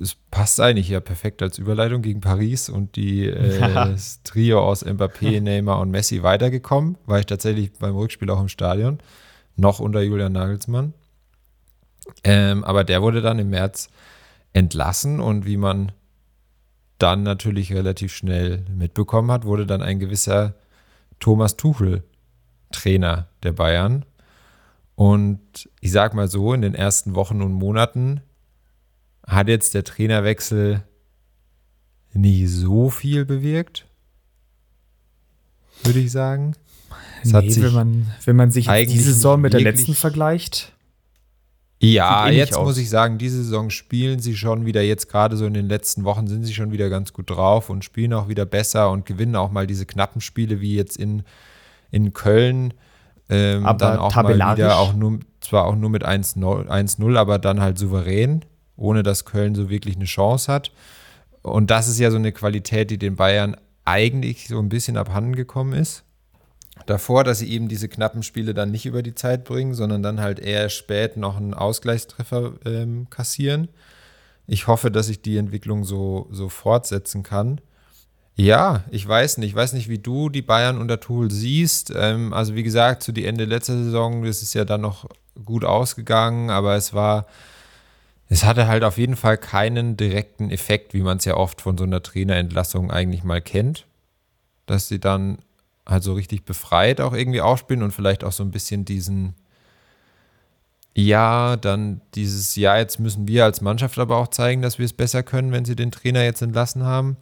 es passt eigentlich ja perfekt als Überleitung gegen Paris und die, äh, das Trio aus Mbappé, Neymar und Messi weitergekommen. War ich tatsächlich beim Rückspiel auch im Stadion, noch unter Julian Nagelsmann. Ähm, aber der wurde dann im März entlassen und wie man dann natürlich relativ schnell mitbekommen hat, wurde dann ein gewisser Thomas Tuchel Trainer der Bayern. Und ich sag mal so, in den ersten Wochen und Monaten hat jetzt der Trainerwechsel nie so viel bewirkt, würde ich sagen. Es nee, wenn man, wenn man sich diese Saison mit der letzten vergleicht. Ja, eh jetzt muss ich sagen, diese Saison spielen sie schon wieder, jetzt gerade so in den letzten Wochen sind sie schon wieder ganz gut drauf und spielen auch wieder besser und gewinnen auch mal diese knappen Spiele wie jetzt in, in Köln. Ähm, aber dann auch mal wieder, auch nur, zwar auch nur mit 1-0, aber dann halt souverän ohne dass Köln so wirklich eine Chance hat. Und das ist ja so eine Qualität, die den Bayern eigentlich so ein bisschen abhanden gekommen ist. Davor, dass sie eben diese knappen Spiele dann nicht über die Zeit bringen, sondern dann halt eher spät noch einen Ausgleichstreffer ähm, kassieren. Ich hoffe, dass ich die Entwicklung so, so fortsetzen kann. Ja, ich weiß nicht. Ich weiß nicht, wie du die Bayern unter Tuchel siehst. Ähm, also wie gesagt, zu die Ende letzter Saison, das ist ja dann noch gut ausgegangen, aber es war es hatte halt auf jeden Fall keinen direkten Effekt, wie man es ja oft von so einer Trainerentlassung eigentlich mal kennt. Dass sie dann halt so richtig befreit auch irgendwie aufspielen und vielleicht auch so ein bisschen diesen, ja, dann dieses, ja, jetzt müssen wir als Mannschaft aber auch zeigen, dass wir es besser können, wenn sie den Trainer jetzt entlassen haben.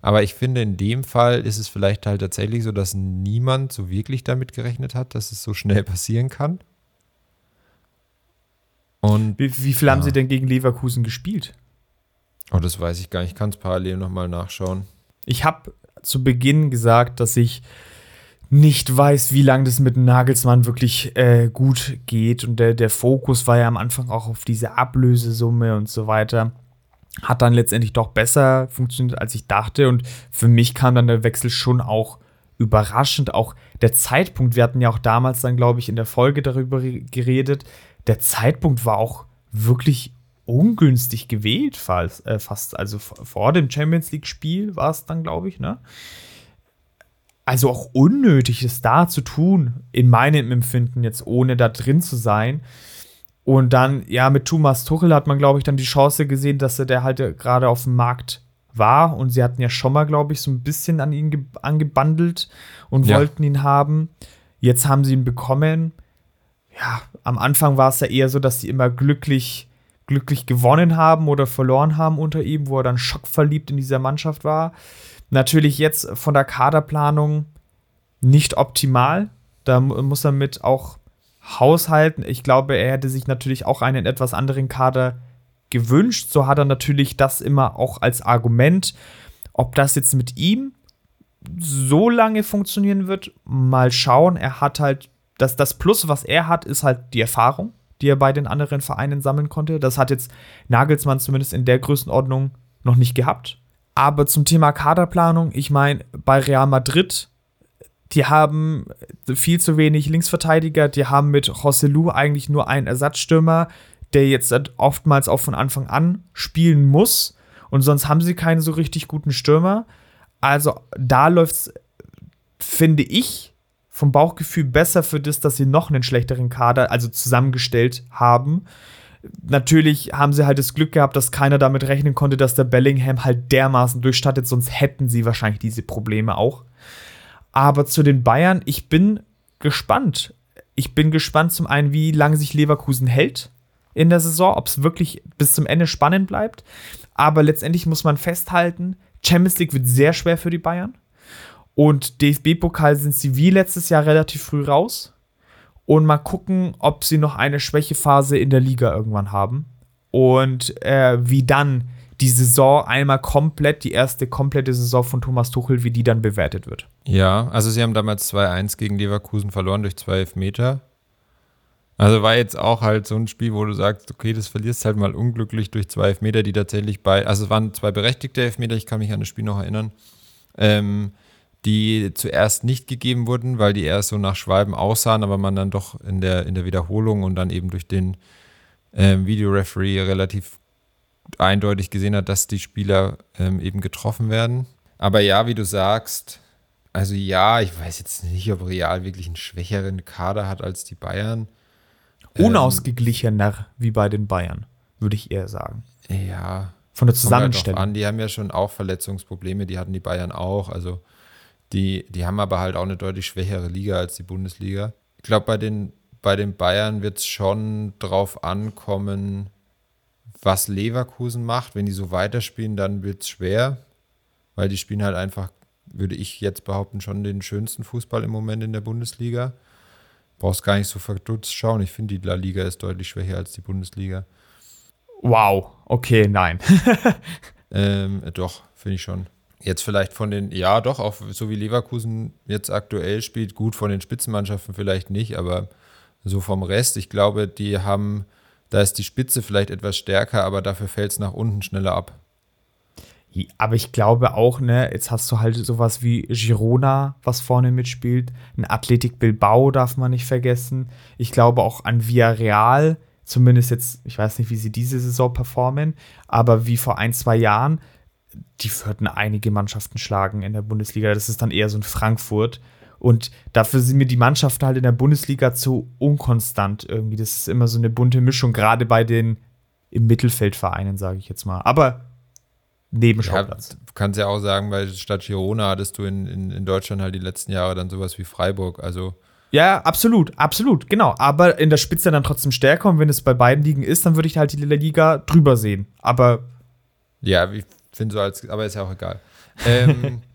Aber ich finde, in dem Fall ist es vielleicht halt tatsächlich so, dass niemand so wirklich damit gerechnet hat, dass es so schnell passieren kann. Und, wie, wie viel ja. haben sie denn gegen Leverkusen gespielt? Oh, das weiß ich gar nicht. Ich kann es parallel nochmal nachschauen. Ich habe zu Beginn gesagt, dass ich nicht weiß, wie lange das mit Nagelsmann wirklich äh, gut geht. Und der, der Fokus war ja am Anfang auch auf diese Ablösesumme und so weiter. Hat dann letztendlich doch besser funktioniert, als ich dachte. Und für mich kam dann der Wechsel schon auch überraschend. Auch der Zeitpunkt, wir hatten ja auch damals dann, glaube ich, in der Folge darüber geredet, der Zeitpunkt war auch wirklich ungünstig gewählt, fast. Äh, fast. Also vor dem Champions League-Spiel war es dann, glaube ich, ne? Also auch unnötig, es da zu tun, in meinem Empfinden, jetzt ohne da drin zu sein. Und dann, ja, mit Thomas Tuchel hat man, glaube ich, dann die Chance gesehen, dass er der halt gerade auf dem Markt war. Und sie hatten ja schon mal, glaube ich, so ein bisschen an ihn angebandelt und ja. wollten ihn haben. Jetzt haben sie ihn bekommen ja, am Anfang war es ja eher so, dass sie immer glücklich, glücklich gewonnen haben oder verloren haben unter ihm, wo er dann schockverliebt in dieser Mannschaft war. Natürlich jetzt von der Kaderplanung nicht optimal. Da muss er mit auch haushalten. Ich glaube, er hätte sich natürlich auch einen etwas anderen Kader gewünscht. So hat er natürlich das immer auch als Argument. Ob das jetzt mit ihm so lange funktionieren wird, mal schauen. Er hat halt das, das Plus, was er hat, ist halt die Erfahrung, die er bei den anderen Vereinen sammeln konnte. Das hat jetzt Nagelsmann zumindest in der Größenordnung noch nicht gehabt. Aber zum Thema Kaderplanung, ich meine, bei Real Madrid, die haben viel zu wenig Linksverteidiger, die haben mit Rossellou eigentlich nur einen Ersatzstürmer, der jetzt oftmals auch von Anfang an spielen muss. Und sonst haben sie keinen so richtig guten Stürmer. Also da läuft es, finde ich, vom Bauchgefühl besser für das, dass sie noch einen schlechteren Kader, also zusammengestellt haben. Natürlich haben sie halt das Glück gehabt, dass keiner damit rechnen konnte, dass der Bellingham halt dermaßen durchstattet, sonst hätten sie wahrscheinlich diese Probleme auch. Aber zu den Bayern, ich bin gespannt. Ich bin gespannt zum einen, wie lange sich Leverkusen hält in der Saison, ob es wirklich bis zum Ende spannend bleibt. Aber letztendlich muss man festhalten, Champions League wird sehr schwer für die Bayern. Und DFB-Pokal sind sie wie letztes Jahr relativ früh raus. Und mal gucken, ob sie noch eine Schwächephase in der Liga irgendwann haben. Und äh, wie dann die Saison einmal komplett, die erste komplette Saison von Thomas Tuchel, wie die dann bewertet wird. Ja, also sie haben damals 2-1 gegen Leverkusen verloren durch zwei Elfmeter. Also war jetzt auch halt so ein Spiel, wo du sagst, okay, das verlierst halt mal unglücklich durch zwei Elfmeter, die tatsächlich bei, also es waren zwei berechtigte Elfmeter, ich kann mich an das Spiel noch erinnern. Ähm, die zuerst nicht gegeben wurden, weil die erst so nach Schwalben aussahen, aber man dann doch in der, in der Wiederholung und dann eben durch den ähm, Videoreferee relativ eindeutig gesehen hat, dass die Spieler ähm, eben getroffen werden. Aber ja, wie du sagst, also ja, ich weiß jetzt nicht, ob Real wirklich einen schwächeren Kader hat als die Bayern. Unausgeglichener ähm, wie bei den Bayern, würde ich eher sagen. Ja. Von der Zusammenstellung. An, die haben ja schon auch Verletzungsprobleme, die hatten die Bayern auch. Also die, die haben aber halt auch eine deutlich schwächere Liga als die Bundesliga. Ich glaube, bei den, bei den Bayern wird es schon drauf ankommen, was Leverkusen macht. Wenn die so weiterspielen, dann wird es schwer, weil die spielen halt einfach, würde ich jetzt behaupten, schon den schönsten Fußball im Moment in der Bundesliga. Brauchst gar nicht so verdutzt schauen. Ich finde, die La Liga ist deutlich schwächer als die Bundesliga. Wow, okay, nein. ähm, doch, finde ich schon. Jetzt vielleicht von den, ja doch, auch so wie Leverkusen jetzt aktuell spielt, gut von den Spitzenmannschaften vielleicht nicht, aber so vom Rest, ich glaube, die haben, da ist die Spitze vielleicht etwas stärker, aber dafür fällt es nach unten schneller ab. Aber ich glaube auch, ne, jetzt hast du halt sowas wie Girona, was vorne mitspielt. Ein Athletic Bilbao darf man nicht vergessen. Ich glaube auch an Villarreal, zumindest jetzt, ich weiß nicht, wie sie diese Saison performen, aber wie vor ein, zwei Jahren, die würden einige Mannschaften schlagen in der Bundesliga. Das ist dann eher so ein Frankfurt. Und dafür sind mir die Mannschaften halt in der Bundesliga zu unkonstant irgendwie. Das ist immer so eine bunte Mischung, gerade bei den im Mittelfeldvereinen, sage ich jetzt mal. Aber Nebenschauplatz. Ja, du kannst ja auch sagen, bei Stadt Girona hattest du in, in, in Deutschland halt die letzten Jahre dann sowas wie Freiburg. Also ja, absolut, absolut, genau. Aber in der Spitze dann trotzdem stärker und wenn es bei beiden Ligen ist, dann würde ich halt die Liga drüber sehen. Aber. Ja, ich finde so als, aber ist ja auch egal. Ähm,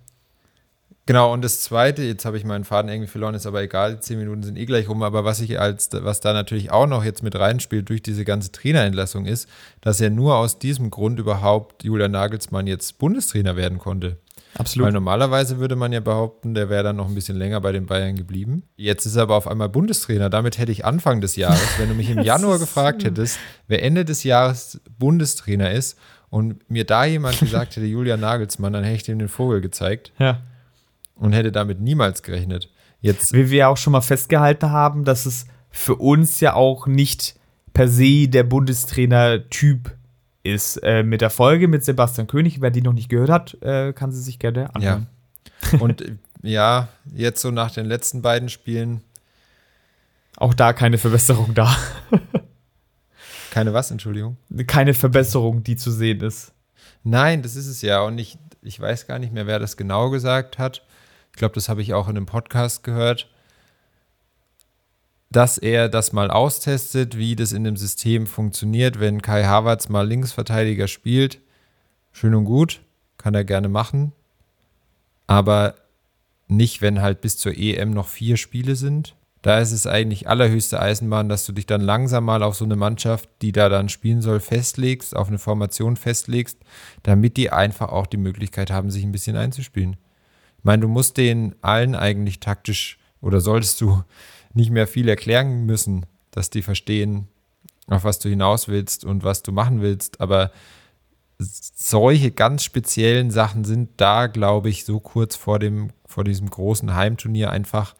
Genau, und das zweite, jetzt habe ich meinen Faden irgendwie verloren, ist aber egal, zehn Minuten sind eh gleich rum, aber was ich als, was da natürlich auch noch jetzt mit reinspielt durch diese ganze Trainerentlassung ist, dass er nur aus diesem Grund überhaupt Julian Nagelsmann jetzt Bundestrainer werden konnte. Absolut. Weil normalerweise würde man ja behaupten, der wäre dann noch ein bisschen länger bei den Bayern geblieben. Jetzt ist er aber auf einmal Bundestrainer. Damit hätte ich Anfang des Jahres, wenn du mich im Januar gefragt hättest, wer Ende des Jahres Bundestrainer ist und mir da jemand gesagt hätte, Julian Nagelsmann, dann hätte ich ihm den Vogel gezeigt. Ja und hätte damit niemals gerechnet. Jetzt Wie wir auch schon mal festgehalten haben, dass es für uns ja auch nicht per se der Bundestrainer-Typ ist. Äh, mit der Folge mit Sebastian König, wer die noch nicht gehört hat, äh, kann sie sich gerne anhören. Ja. Und äh, ja, jetzt so nach den letzten beiden Spielen. Auch da keine Verbesserung da. keine was, Entschuldigung? Keine Verbesserung, die zu sehen ist. Nein, das ist es ja. Und ich, ich weiß gar nicht mehr, wer das genau gesagt hat ich glaube, das habe ich auch in einem Podcast gehört, dass er das mal austestet, wie das in dem System funktioniert, wenn Kai Havertz mal Linksverteidiger spielt. Schön und gut, kann er gerne machen. Aber nicht, wenn halt bis zur EM noch vier Spiele sind. Da ist es eigentlich allerhöchste Eisenbahn, dass du dich dann langsam mal auf so eine Mannschaft, die da dann spielen soll, festlegst, auf eine Formation festlegst, damit die einfach auch die Möglichkeit haben, sich ein bisschen einzuspielen. Ich meine, du musst denen allen eigentlich taktisch oder solltest du nicht mehr viel erklären müssen, dass die verstehen, auf was du hinaus willst und was du machen willst. Aber solche ganz speziellen Sachen sind da, glaube ich, so kurz vor, dem, vor diesem großen Heimturnier einfach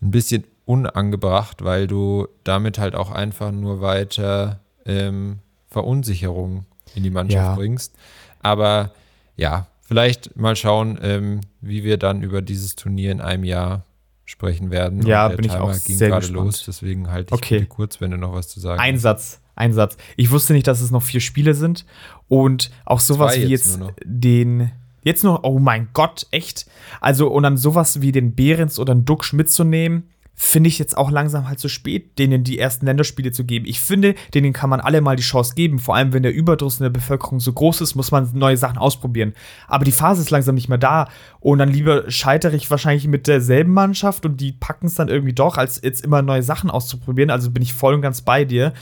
ein bisschen unangebracht, weil du damit halt auch einfach nur weiter ähm, Verunsicherung in die Mannschaft ja. bringst. Aber ja, vielleicht mal schauen, ähm, wie wir dann über dieses Turnier in einem Jahr sprechen werden. Ja, bin Timer ich auch ging sehr gerade gespannt. los, deswegen halte ich okay. kurz, wenn du noch was zu sagen Ein hast. Satz, ein Satz. Ich wusste nicht, dass es noch vier Spiele sind und auch sowas Zwei wie jetzt, jetzt den Jetzt noch, oh mein Gott, echt. Also, und dann sowas wie den Behrens oder einen Duxch mitzunehmen, finde ich jetzt auch langsam halt zu spät, denen die ersten Länderspiele zu geben. Ich finde, denen kann man alle mal die Chance geben. Vor allem, wenn der Überdruss in der Bevölkerung so groß ist, muss man neue Sachen ausprobieren. Aber die Phase ist langsam nicht mehr da. Und dann lieber scheitere ich wahrscheinlich mit derselben Mannschaft und die packen es dann irgendwie doch, als jetzt immer neue Sachen auszuprobieren. Also bin ich voll und ganz bei dir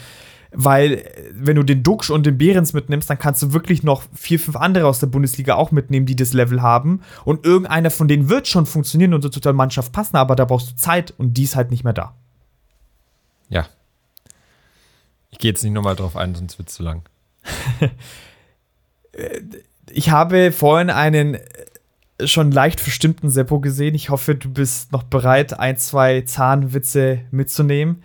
weil äh, wenn du den Duxch und den Behrens mitnimmst, dann kannst du wirklich noch vier, fünf andere aus der Bundesliga auch mitnehmen, die das Level haben. Und irgendeiner von denen wird schon funktionieren und so zu der Mannschaft passen, aber da brauchst du Zeit und die ist halt nicht mehr da. Ja. Ich gehe jetzt nicht nochmal drauf ein, sonst wird es zu lang. ich habe vorhin einen äh, schon leicht verstimmten Seppo gesehen. Ich hoffe, du bist noch bereit, ein, zwei Zahnwitze mitzunehmen.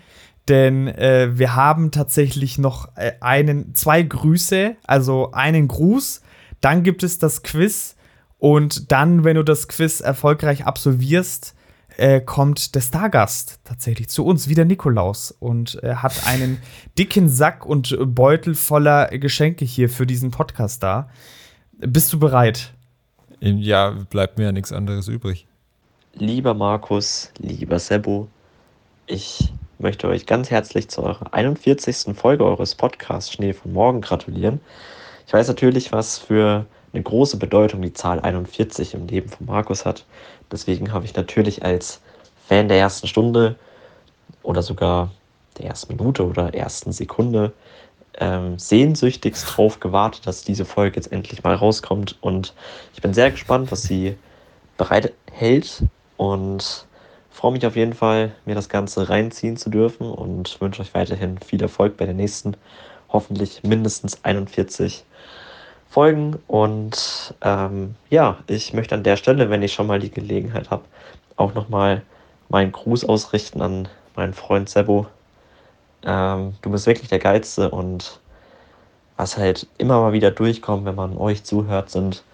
Denn äh, wir haben tatsächlich noch äh, einen, zwei Grüße, also einen Gruß, dann gibt es das Quiz und dann, wenn du das Quiz erfolgreich absolvierst, äh, kommt der Stargast tatsächlich zu uns, wie der Nikolaus, und äh, hat einen dicken Sack und Beutel voller Geschenke hier für diesen Podcast da. Bist du bereit? Ja, bleibt mir ja nichts anderes übrig. Lieber Markus, lieber Sebo, ich möchte euch ganz herzlich zu eurer 41. Folge eures Podcasts Schnee von Morgen gratulieren. Ich weiß natürlich, was für eine große Bedeutung die Zahl 41 im Leben von Markus hat. Deswegen habe ich natürlich als Fan der ersten Stunde oder sogar der ersten Minute oder ersten Sekunde ähm, sehnsüchtigst drauf gewartet, dass diese Folge jetzt endlich mal rauskommt. Und ich bin sehr gespannt, was sie bereithält und freue mich auf jeden Fall, mir das Ganze reinziehen zu dürfen und wünsche euch weiterhin viel Erfolg bei den nächsten, hoffentlich mindestens 41 Folgen. Und ähm, ja, ich möchte an der Stelle, wenn ich schon mal die Gelegenheit habe, auch nochmal meinen Gruß ausrichten an meinen Freund Sebo. Ähm, du bist wirklich der Geilste und was halt immer mal wieder durchkommt, wenn man euch zuhört, sind,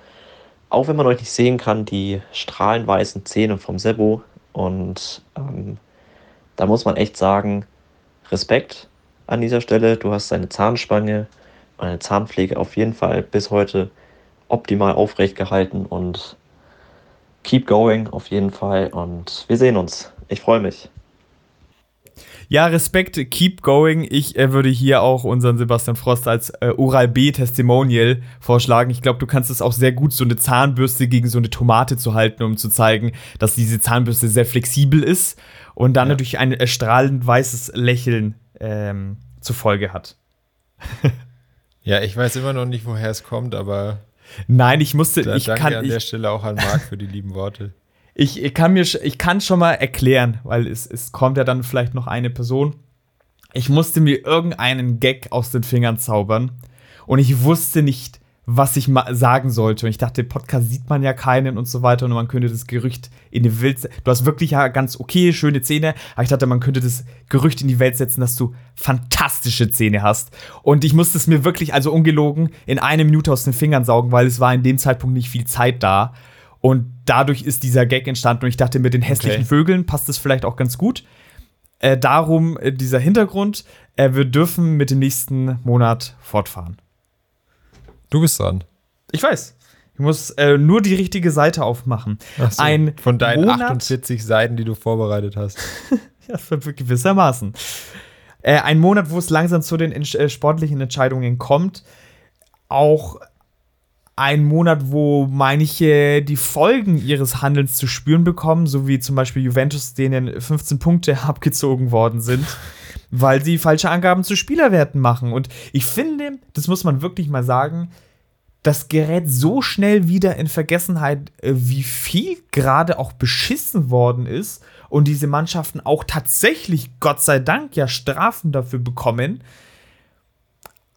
auch wenn man euch nicht sehen kann, die strahlenweißen Zähne vom Sebo. Und ähm, da muss man echt sagen, Respekt an dieser Stelle. Du hast deine Zahnspange meine Zahnpflege auf jeden Fall bis heute optimal aufrecht gehalten und keep going auf jeden Fall und wir sehen uns. Ich freue mich. Ja, Respekt, keep going. Ich äh, würde hier auch unseren Sebastian Frost als äh, Oral B Testimonial vorschlagen. Ich glaube, du kannst es auch sehr gut, so eine Zahnbürste gegen so eine Tomate zu halten, um zu zeigen, dass diese Zahnbürste sehr flexibel ist und dann ja. natürlich ein äh, strahlend weißes Lächeln ähm, zur Folge hat. Ja, ich weiß immer noch nicht, woher es kommt, aber. Nein, ich musste. Da, ich danke kann an ich, der Stelle auch an Marc für die lieben Worte. Ich, ich kann mir, ich kann schon mal erklären, weil es, es kommt ja dann vielleicht noch eine Person. Ich musste mir irgendeinen Gag aus den Fingern zaubern und ich wusste nicht, was ich sagen sollte. Und ich dachte, Podcast sieht man ja keinen und so weiter und man könnte das Gerücht in die Welt Du hast wirklich ja ganz okay, schöne Zähne, aber ich dachte, man könnte das Gerücht in die Welt setzen, dass du fantastische Zähne hast. Und ich musste es mir wirklich, also ungelogen, in eine Minute aus den Fingern saugen, weil es war in dem Zeitpunkt nicht viel Zeit da. Und dadurch ist dieser Gag entstanden und ich dachte, mit den hässlichen okay. Vögeln passt es vielleicht auch ganz gut. Äh, darum äh, dieser Hintergrund. Äh, wir dürfen mit dem nächsten Monat fortfahren. Du bist dran. Ich weiß. Ich muss äh, nur die richtige Seite aufmachen. So, Ein von deinen Monat, 48 Seiten, die du vorbereitet hast. ja, gewissermaßen. Äh, ein Monat, wo es langsam zu den äh, sportlichen Entscheidungen kommt. Auch ein Monat, wo manche die Folgen ihres Handelns zu spüren bekommen, so wie zum Beispiel Juventus, denen 15 Punkte abgezogen worden sind weil sie falsche Angaben zu Spielerwerten machen. Und ich finde, das muss man wirklich mal sagen, das gerät so schnell wieder in Vergessenheit, äh, wie viel gerade auch beschissen worden ist und diese Mannschaften auch tatsächlich, Gott sei Dank, ja Strafen dafür bekommen.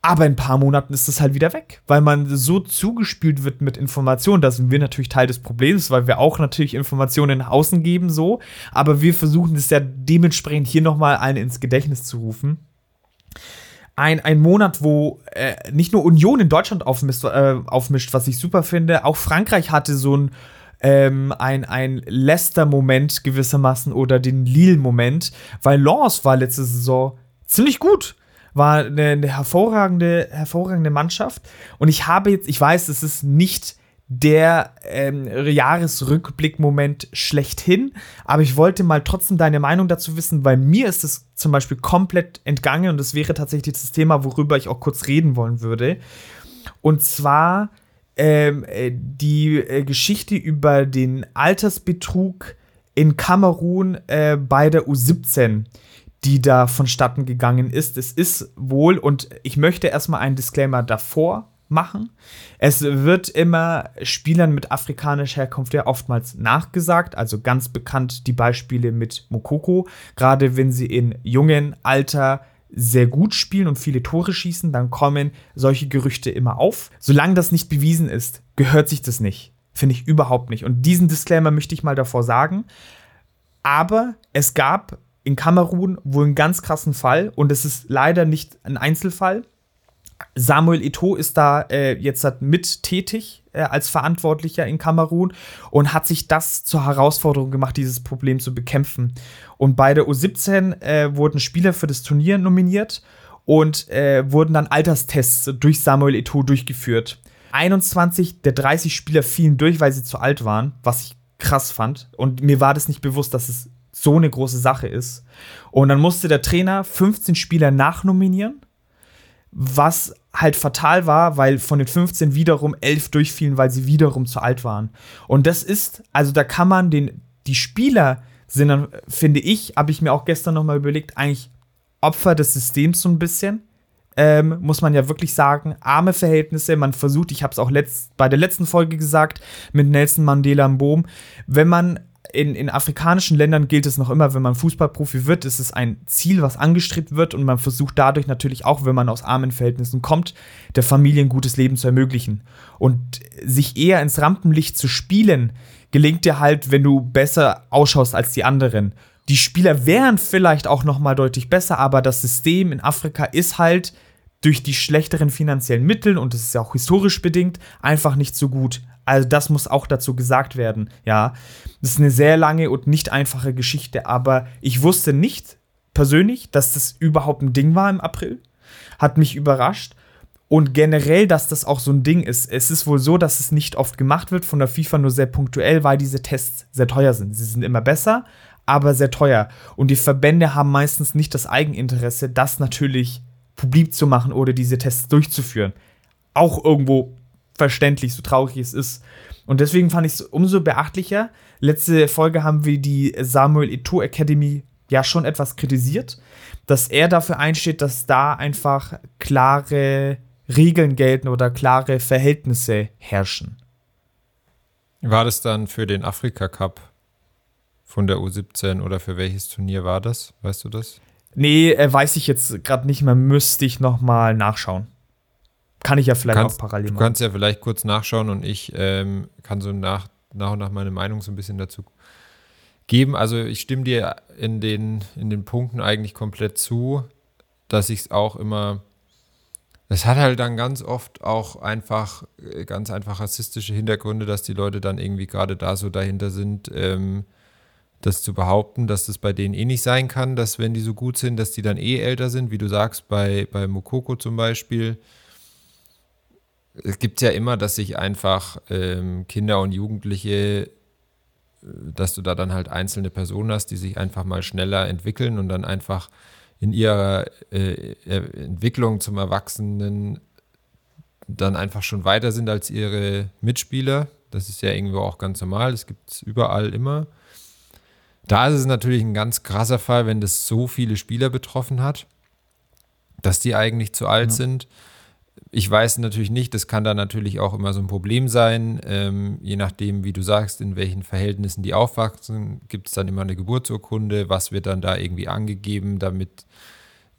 Aber in ein paar Monaten ist das halt wieder weg, weil man so zugespielt wird mit Informationen. Da sind wir natürlich Teil des Problems, weil wir auch natürlich Informationen nach außen geben, so. Aber wir versuchen es ja dementsprechend hier nochmal allen ins Gedächtnis zu rufen. Ein, ein Monat, wo äh, nicht nur Union in Deutschland aufmischt, äh, aufmischt, was ich super finde, auch Frankreich hatte so ein ähm, ein, ein Leicester-Moment gewissermaßen oder den Lille-Moment, weil Lens war letzte Saison ziemlich gut war eine, eine hervorragende, hervorragende Mannschaft. Und ich habe jetzt, ich weiß, es ist nicht der ähm, Jahresrückblickmoment schlechthin, aber ich wollte mal trotzdem deine Meinung dazu wissen, weil mir ist es zum Beispiel komplett entgangen und das wäre tatsächlich das Thema, worüber ich auch kurz reden wollen würde. Und zwar ähm, äh, die äh, Geschichte über den Altersbetrug in Kamerun äh, bei der U17 die da vonstatten gegangen ist. Es ist wohl, und ich möchte erstmal einen Disclaimer davor machen. Es wird immer Spielern mit afrikanischer Herkunft ja oftmals nachgesagt, also ganz bekannt die Beispiele mit Mokoko, gerade wenn sie in jungen Alter sehr gut spielen und viele Tore schießen, dann kommen solche Gerüchte immer auf. Solange das nicht bewiesen ist, gehört sich das nicht. Finde ich überhaupt nicht. Und diesen Disclaimer möchte ich mal davor sagen. Aber es gab in Kamerun wohl einen ganz krassen Fall und es ist leider nicht ein Einzelfall. Samuel Eto'o ist da äh, jetzt mit tätig äh, als Verantwortlicher in Kamerun und hat sich das zur Herausforderung gemacht, dieses Problem zu bekämpfen. Und bei der U17 äh, wurden Spieler für das Turnier nominiert und äh, wurden dann Alterstests durch Samuel Eto'o durchgeführt. 21 der 30 Spieler fielen durch, weil sie zu alt waren, was ich krass fand. Und mir war das nicht bewusst, dass es so eine große Sache ist. Und dann musste der Trainer 15 Spieler nachnominieren, was halt fatal war, weil von den 15 wiederum 11 durchfielen, weil sie wiederum zu alt waren. Und das ist, also da kann man den, die Spieler sind dann, finde ich, habe ich mir auch gestern nochmal überlegt, eigentlich Opfer des Systems so ein bisschen. Ähm, muss man ja wirklich sagen, arme Verhältnisse. Man versucht, ich habe es auch letzt, bei der letzten Folge gesagt, mit Nelson Mandela im Boom, wenn man in, in afrikanischen Ländern gilt es noch immer, wenn man Fußballprofi wird, ist es ein Ziel, was angestrebt wird und man versucht dadurch natürlich auch, wenn man aus armen Verhältnissen kommt, der Familie ein gutes Leben zu ermöglichen. Und sich eher ins Rampenlicht zu spielen, gelingt dir halt, wenn du besser ausschaust als die anderen. Die Spieler wären vielleicht auch noch mal deutlich besser, aber das System in Afrika ist halt durch die schlechteren finanziellen Mittel und das ist ja auch historisch bedingt einfach nicht so gut. Also das muss auch dazu gesagt werden, ja. Das ist eine sehr lange und nicht einfache Geschichte, aber ich wusste nicht persönlich, dass das überhaupt ein Ding war im April. Hat mich überrascht. Und generell, dass das auch so ein Ding ist. Es ist wohl so, dass es nicht oft gemacht wird von der FIFA, nur sehr punktuell, weil diese Tests sehr teuer sind. Sie sind immer besser, aber sehr teuer. Und die Verbände haben meistens nicht das Eigeninteresse, das natürlich publik zu machen oder diese Tests durchzuführen. Auch irgendwo verständlich, so traurig es ist. Und deswegen fand ich es umso beachtlicher. Letzte Folge haben wir die Samuel Eto'o Academy ja schon etwas kritisiert, dass er dafür einsteht, dass da einfach klare Regeln gelten oder klare Verhältnisse herrschen. War das dann für den Afrika Cup von der U17 oder für welches Turnier war das? Weißt du das? Nee, äh, weiß ich jetzt gerade nicht mehr, müsste ich noch mal nachschauen. Kann ich ja vielleicht kannst, auch parallel machen. Du kannst ja vielleicht kurz nachschauen und ich ähm, kann so nach, nach und nach meine Meinung so ein bisschen dazu geben. Also ich stimme dir in den, in den Punkten eigentlich komplett zu, dass ich es auch immer. Es hat halt dann ganz oft auch einfach äh, ganz einfach rassistische Hintergründe, dass die Leute dann irgendwie gerade da so dahinter sind, ähm, das zu behaupten, dass das bei denen eh nicht sein kann, dass wenn die so gut sind, dass die dann eh älter sind, wie du sagst, bei, bei Mokoko zum Beispiel es gibt ja immer, dass sich einfach ähm, Kinder und Jugendliche, äh, dass du da dann halt einzelne Personen hast, die sich einfach mal schneller entwickeln und dann einfach in ihrer äh, Entwicklung zum Erwachsenen dann einfach schon weiter sind als ihre Mitspieler. Das ist ja irgendwo auch ganz normal, das gibt es überall immer. Da ist es natürlich ein ganz krasser Fall, wenn das so viele Spieler betroffen hat, dass die eigentlich zu alt ja. sind ich weiß natürlich nicht, das kann da natürlich auch immer so ein Problem sein, ähm, je nachdem, wie du sagst, in welchen Verhältnissen die aufwachsen, gibt es dann immer eine Geburtsurkunde, was wird dann da irgendwie angegeben, damit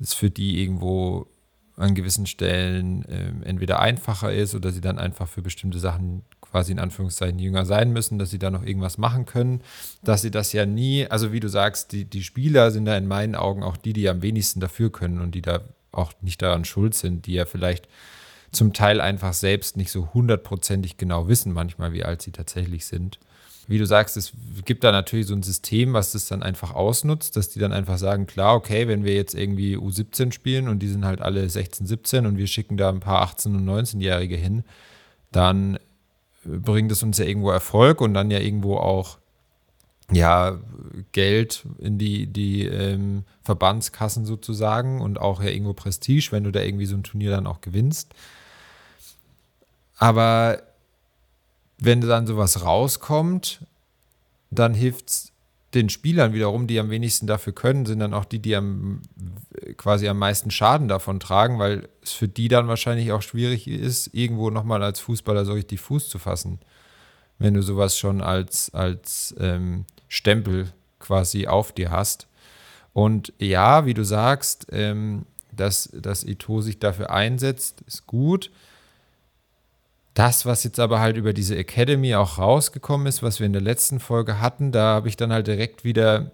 es für die irgendwo an gewissen Stellen ähm, entweder einfacher ist oder sie dann einfach für bestimmte Sachen quasi in Anführungszeichen jünger sein müssen, dass sie da noch irgendwas machen können, dass sie das ja nie, also wie du sagst, die, die Spieler sind da in meinen Augen auch die, die am wenigsten dafür können und die da auch nicht daran schuld sind, die ja vielleicht zum Teil einfach selbst nicht so hundertprozentig genau wissen, manchmal, wie alt sie tatsächlich sind. Wie du sagst, es gibt da natürlich so ein System, was das dann einfach ausnutzt, dass die dann einfach sagen, klar, okay, wenn wir jetzt irgendwie U17 spielen und die sind halt alle 16, 17 und wir schicken da ein paar 18- und 19-Jährige hin, dann bringt es uns ja irgendwo Erfolg und dann ja irgendwo auch ja, Geld in die, die ähm, Verbandskassen sozusagen und auch ja irgendwo Prestige, wenn du da irgendwie so ein Turnier dann auch gewinnst. Aber wenn dann sowas rauskommt, dann hilft es den Spielern wiederum, die am wenigsten dafür können, sind dann auch die, die am, quasi am meisten Schaden davon tragen, weil es für die dann wahrscheinlich auch schwierig ist, irgendwo nochmal als Fußballer so richtig Fuß zu fassen, wenn du sowas schon als, als ähm, Stempel quasi auf dir hast. Und ja, wie du sagst, ähm, dass, dass Ito sich dafür einsetzt, ist gut. Das, was jetzt aber halt über diese Academy auch rausgekommen ist, was wir in der letzten Folge hatten, da habe ich dann halt direkt wieder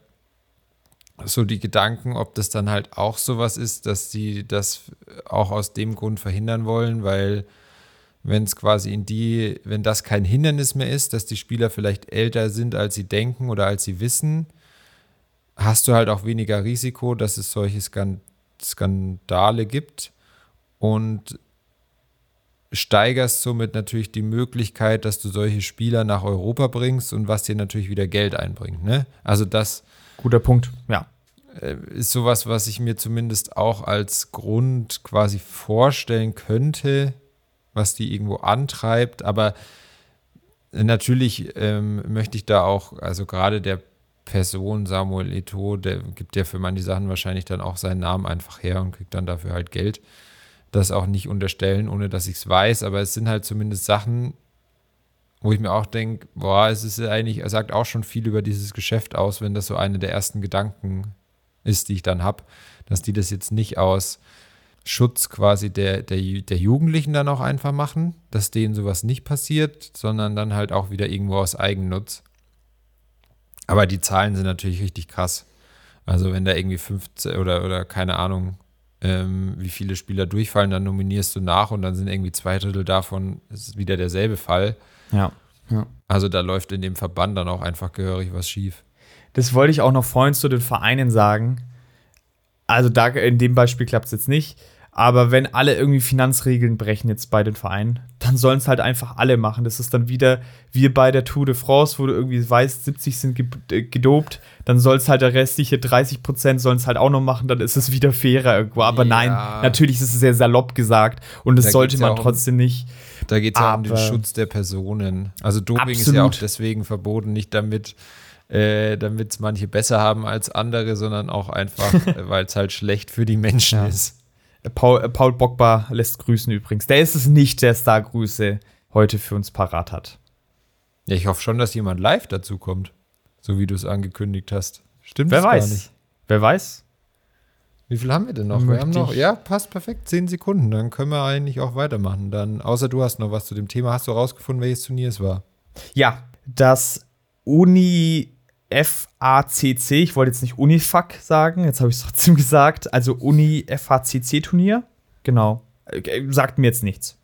so die Gedanken, ob das dann halt auch sowas ist, dass sie das auch aus dem Grund verhindern wollen, weil wenn es quasi in die, wenn das kein Hindernis mehr ist, dass die Spieler vielleicht älter sind, als sie denken oder als sie wissen, hast du halt auch weniger Risiko, dass es solche Skandale gibt und steigerst somit natürlich die Möglichkeit, dass du solche Spieler nach Europa bringst und was dir natürlich wieder Geld einbringt. Ne? Also das. Guter Punkt, ja. Äh, ist sowas, was ich mir zumindest auch als Grund quasi vorstellen könnte, was die irgendwo antreibt. Aber natürlich ähm, möchte ich da auch, also gerade der Person Samuel Eto, der gibt ja für manche Sachen wahrscheinlich dann auch seinen Namen einfach her und kriegt dann dafür halt Geld. Das auch nicht unterstellen, ohne dass ich es weiß, aber es sind halt zumindest Sachen, wo ich mir auch denke, boah, es ist eigentlich, er sagt auch schon viel über dieses Geschäft aus, wenn das so eine der ersten Gedanken ist, die ich dann habe, dass die das jetzt nicht aus Schutz quasi der, der, der Jugendlichen dann auch einfach machen, dass denen sowas nicht passiert, sondern dann halt auch wieder irgendwo aus Eigennutz. Aber die Zahlen sind natürlich richtig krass. Also wenn da irgendwie 15 oder, oder keine Ahnung, ähm, wie viele Spieler durchfallen, dann nominierst du nach und dann sind irgendwie zwei Drittel davon ist wieder derselbe Fall. Ja. ja. Also da läuft in dem Verband dann auch einfach gehörig was schief. Das wollte ich auch noch vorhin zu den Vereinen sagen. Also da in dem Beispiel klappt es jetzt nicht. Aber wenn alle irgendwie Finanzregeln brechen jetzt bei den Vereinen, dann sollen es halt einfach alle machen. Das ist dann wieder wie bei der Tour de France, wo du irgendwie weißt, 70 sind äh, gedopt, dann soll es halt der restliche 30 Prozent sollen es halt auch noch machen, dann ist es wieder fairer irgendwo. Aber ja. nein, natürlich ist es sehr salopp gesagt und das da sollte man ja trotzdem nicht. Da geht es ja um den Schutz der Personen. Also Doping absolut. ist ja auch deswegen verboten, nicht damit äh, damit es manche besser haben als andere, sondern auch einfach, weil es halt schlecht für die Menschen ja. ist. Paul, äh, Paul Bogba lässt grüßen übrigens. Der ist es nicht, der Star-Grüße heute für uns parat hat. Ja, ich hoffe schon, dass jemand live dazu kommt. So wie du es angekündigt hast. Stimmt Wer weiß. Gar nicht. Wer weiß. Wie viel haben wir denn noch? Möchte wir haben noch, ja, passt perfekt, zehn Sekunden. Dann können wir eigentlich auch weitermachen. Dann, außer du hast noch was zu dem Thema. Hast du rausgefunden, welches Turnier es war? Ja, das Uni FACC, ich wollte jetzt nicht Unifac sagen, jetzt habe ich es trotzdem gesagt, also Uni-FACC-Turnier. Genau. Äh, sagt mir jetzt nichts.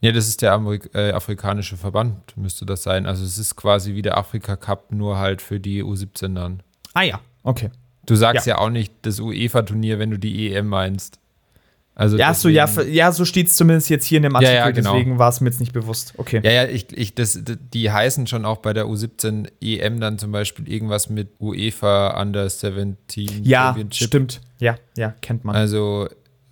Ja, das ist der Amerik äh, afrikanische Verband, müsste das sein. Also es ist quasi wie der Afrika Cup, nur halt für die U17 dann. Ah ja, okay. Du sagst ja, ja auch nicht das UEFA-Turnier, wenn du die EM meinst. Also ja, so, ja, ja, so steht es zumindest jetzt hier in dem Artikel, ja, ja, genau. deswegen war es mir jetzt nicht bewusst. Okay. Ja, ja, ich, ich, das, die heißen schon auch bei der U17 EM dann zum Beispiel irgendwas mit UEFA Under 17 Ja, stimmt. Ja, ja, kennt man. Also,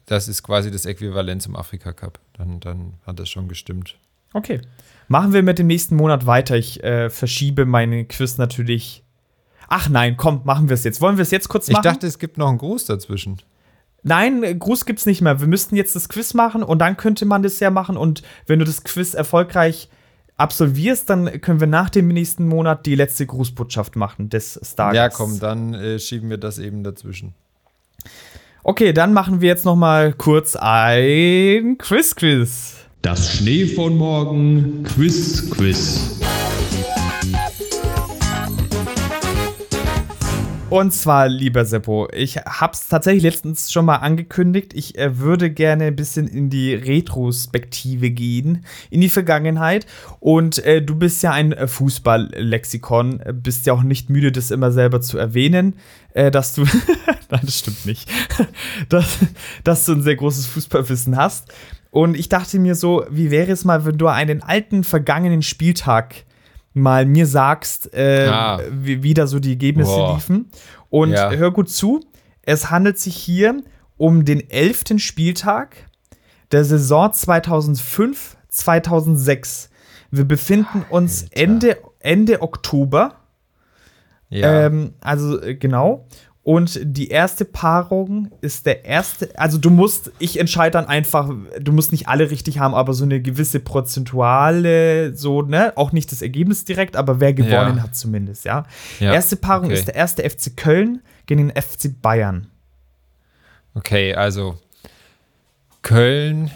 das ist quasi das Äquivalent zum Afrika Cup. Dann, dann hat das schon gestimmt. Okay. Machen wir mit dem nächsten Monat weiter. Ich äh, verschiebe meine Quiz natürlich. Ach nein, komm, machen wir es jetzt. Wollen wir es jetzt kurz machen? Ich dachte, es gibt noch einen Gruß dazwischen. Nein, Gruß gibt's nicht mehr. Wir müssten jetzt das Quiz machen und dann könnte man das ja machen. Und wenn du das Quiz erfolgreich absolvierst, dann können wir nach dem nächsten Monat die letzte Grußbotschaft machen des Stars. Ja, komm, dann äh, schieben wir das eben dazwischen. Okay, dann machen wir jetzt noch mal kurz ein Quiz-Quiz. Das Schnee von morgen Quiz-Quiz. Und zwar, lieber Seppo, ich hab's tatsächlich letztens schon mal angekündigt. Ich äh, würde gerne ein bisschen in die Retrospektive gehen, in die Vergangenheit. Und äh, du bist ja ein äh, Fußballlexikon, bist ja auch nicht müde, das immer selber zu erwähnen, äh, dass du. Nein, das stimmt nicht. dass, dass du ein sehr großes Fußballwissen hast. Und ich dachte mir so, wie wäre es mal, wenn du einen alten vergangenen Spieltag mal mir sagst, äh, ah. wie, wie, da so die Ergebnisse Boah. liefen. Und ja. hör gut zu, es handelt sich hier um den elften Spieltag der Saison 2005, 2006. Wir befinden uns Ende, Ende Oktober. Ja. Ähm, also äh, genau. Und die erste Paarung ist der erste, also du musst, ich entscheide dann einfach, du musst nicht alle richtig haben, aber so eine gewisse prozentuale, so, ne, auch nicht das Ergebnis direkt, aber wer gewonnen ja. hat zumindest, ja. ja. Erste Paarung okay. ist der erste FC Köln gegen den FC Bayern. Okay, also Köln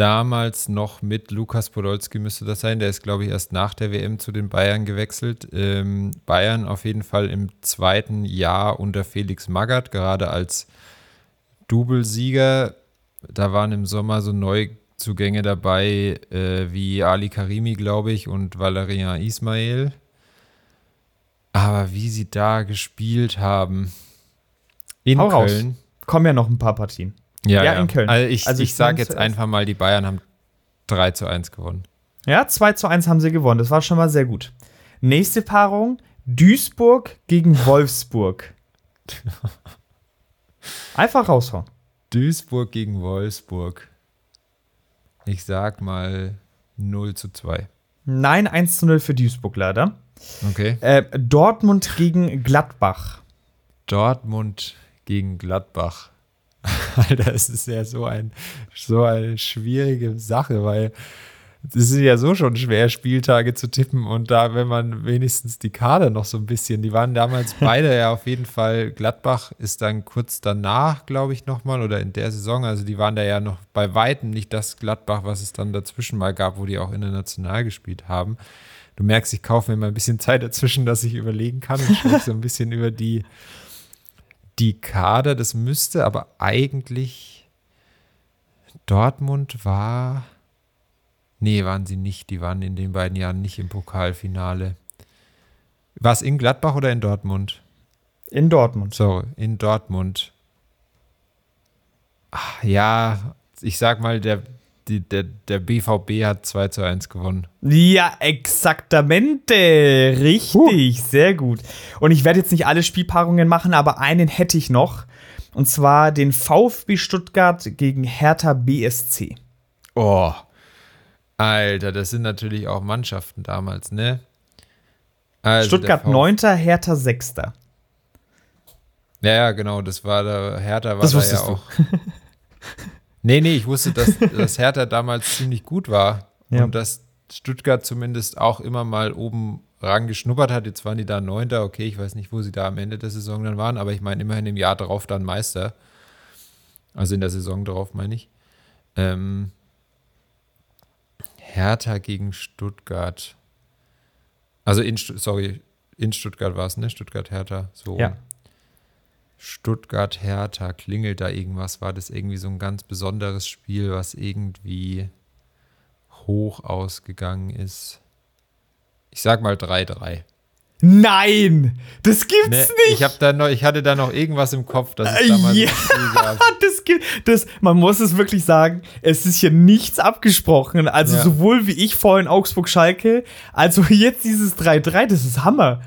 damals noch mit Lukas Podolski müsste das sein. Der ist, glaube ich, erst nach der WM zu den Bayern gewechselt. Ähm, Bayern auf jeden Fall im zweiten Jahr unter Felix Magath, gerade als Doublesieger. Da waren im Sommer so Neuzugänge dabei äh, wie Ali Karimi, glaube ich, und Valerian Ismail. Aber wie sie da gespielt haben in Hau Köln. Raus. Kommen ja noch ein paar Partien. Ja, ja, in Köln. Also ich, also ich, ich sage jetzt einfach mal, die Bayern haben 3 zu 1 gewonnen. Ja, 2 zu 1 haben sie gewonnen. Das war schon mal sehr gut. Nächste Paarung: Duisburg gegen Wolfsburg. Einfach raushauen. Duisburg gegen Wolfsburg. Ich sag mal 0 zu 2. Nein, 1 zu 0 für Duisburg leider. Okay. Äh, Dortmund gegen Gladbach. Dortmund gegen Gladbach. Alter, es ist ja so, ein, so eine schwierige Sache, weil es ist ja so schon schwer, Spieltage zu tippen und da, wenn man wenigstens die Kader noch so ein bisschen, die waren damals beide ja auf jeden Fall, Gladbach ist dann kurz danach, glaube ich, nochmal oder in der Saison, also die waren da ja noch bei Weitem nicht das Gladbach, was es dann dazwischen mal gab, wo die auch international gespielt haben. Du merkst, ich kaufe mir mal ein bisschen Zeit dazwischen, dass ich überlegen kann und spreche so ein bisschen über die die Kader, das müsste aber eigentlich Dortmund war. Nee, waren sie nicht. Die waren in den beiden Jahren nicht im Pokalfinale. War es in Gladbach oder in Dortmund? In Dortmund. So, in Dortmund. Ach, ja, ich sag mal, der die, der, der BVB hat 2 zu 1 gewonnen. Ja, exaktamente. Richtig, huh. sehr gut. Und ich werde jetzt nicht alle Spielpaarungen machen, aber einen hätte ich noch. Und zwar den VfB Stuttgart gegen Hertha BSC. Oh, Alter, das sind natürlich auch Mannschaften damals, ne? Also Stuttgart 9., Hertha 6. Ja, ja, genau, das war der Hertha war das da ja auch. Nee, nee, ich wusste, dass, dass Hertha damals ziemlich gut war ja. und dass Stuttgart zumindest auch immer mal oben rangeschnuppert hat. Jetzt waren die da Neunter, okay, ich weiß nicht, wo sie da am Ende der Saison dann waren, aber ich meine immerhin im Jahr darauf dann Meister. Also in der Saison darauf meine ich. Ähm, Hertha gegen Stuttgart. Also in, sorry, in Stuttgart war es, ne? Stuttgart-Hertha. So. Ja. Stuttgart-Hertha, klingelt da irgendwas? War das irgendwie so ein ganz besonderes Spiel, was irgendwie hoch ausgegangen ist? Ich sag mal 3-3. Nein, das gibt's ne, nicht. Ich, da noch, ich hatte da noch irgendwas im Kopf, dass es damals ja, das gibt, das, man muss es wirklich sagen, es ist hier nichts abgesprochen. Also ja. sowohl wie ich vorhin Augsburg-Schalke, also jetzt dieses 3-3, das ist Hammer.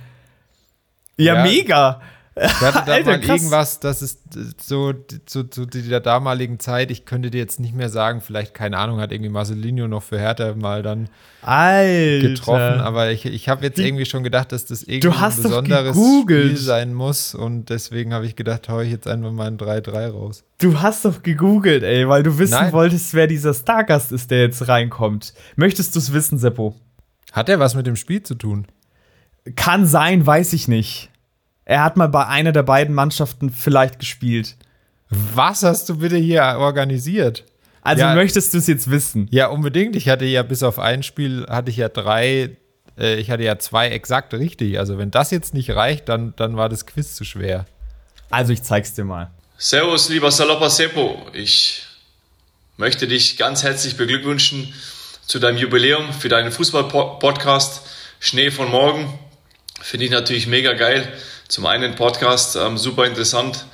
Ja, ja, mega. Ich hatte da Alter, mal krass. irgendwas, das ist so zu, zu, der damaligen Zeit, ich könnte dir jetzt nicht mehr sagen, vielleicht, keine Ahnung, hat irgendwie Marcelinho noch für Hertha mal dann Alter. getroffen, aber ich, ich habe jetzt irgendwie schon gedacht, dass das irgendwie ein besonderes Spiel sein muss und deswegen habe ich gedacht, hau ich jetzt einfach mal ein 3-3 raus. Du hast doch gegoogelt, ey, weil du wissen Nein. wolltest, wer dieser Stargast ist, der jetzt reinkommt. Möchtest du es wissen, Seppo? Hat er was mit dem Spiel zu tun? Kann sein, weiß ich nicht. Er hat mal bei einer der beiden Mannschaften vielleicht gespielt. Was hast du bitte hier organisiert? Also ja, möchtest du es jetzt wissen? Ja, unbedingt. Ich hatte ja bis auf ein Spiel hatte ich ja drei, äh, ich hatte ja zwei exakt richtig. Also wenn das jetzt nicht reicht, dann, dann war das Quiz zu schwer. Also ich zeig's dir mal. Servus, lieber Salopa Seppo. Ich möchte dich ganz herzlich beglückwünschen zu deinem Jubiläum für deinen Fußball-Podcast Schnee von morgen. Finde ich natürlich mega geil. Zum einen Podcast, ähm, super interessant,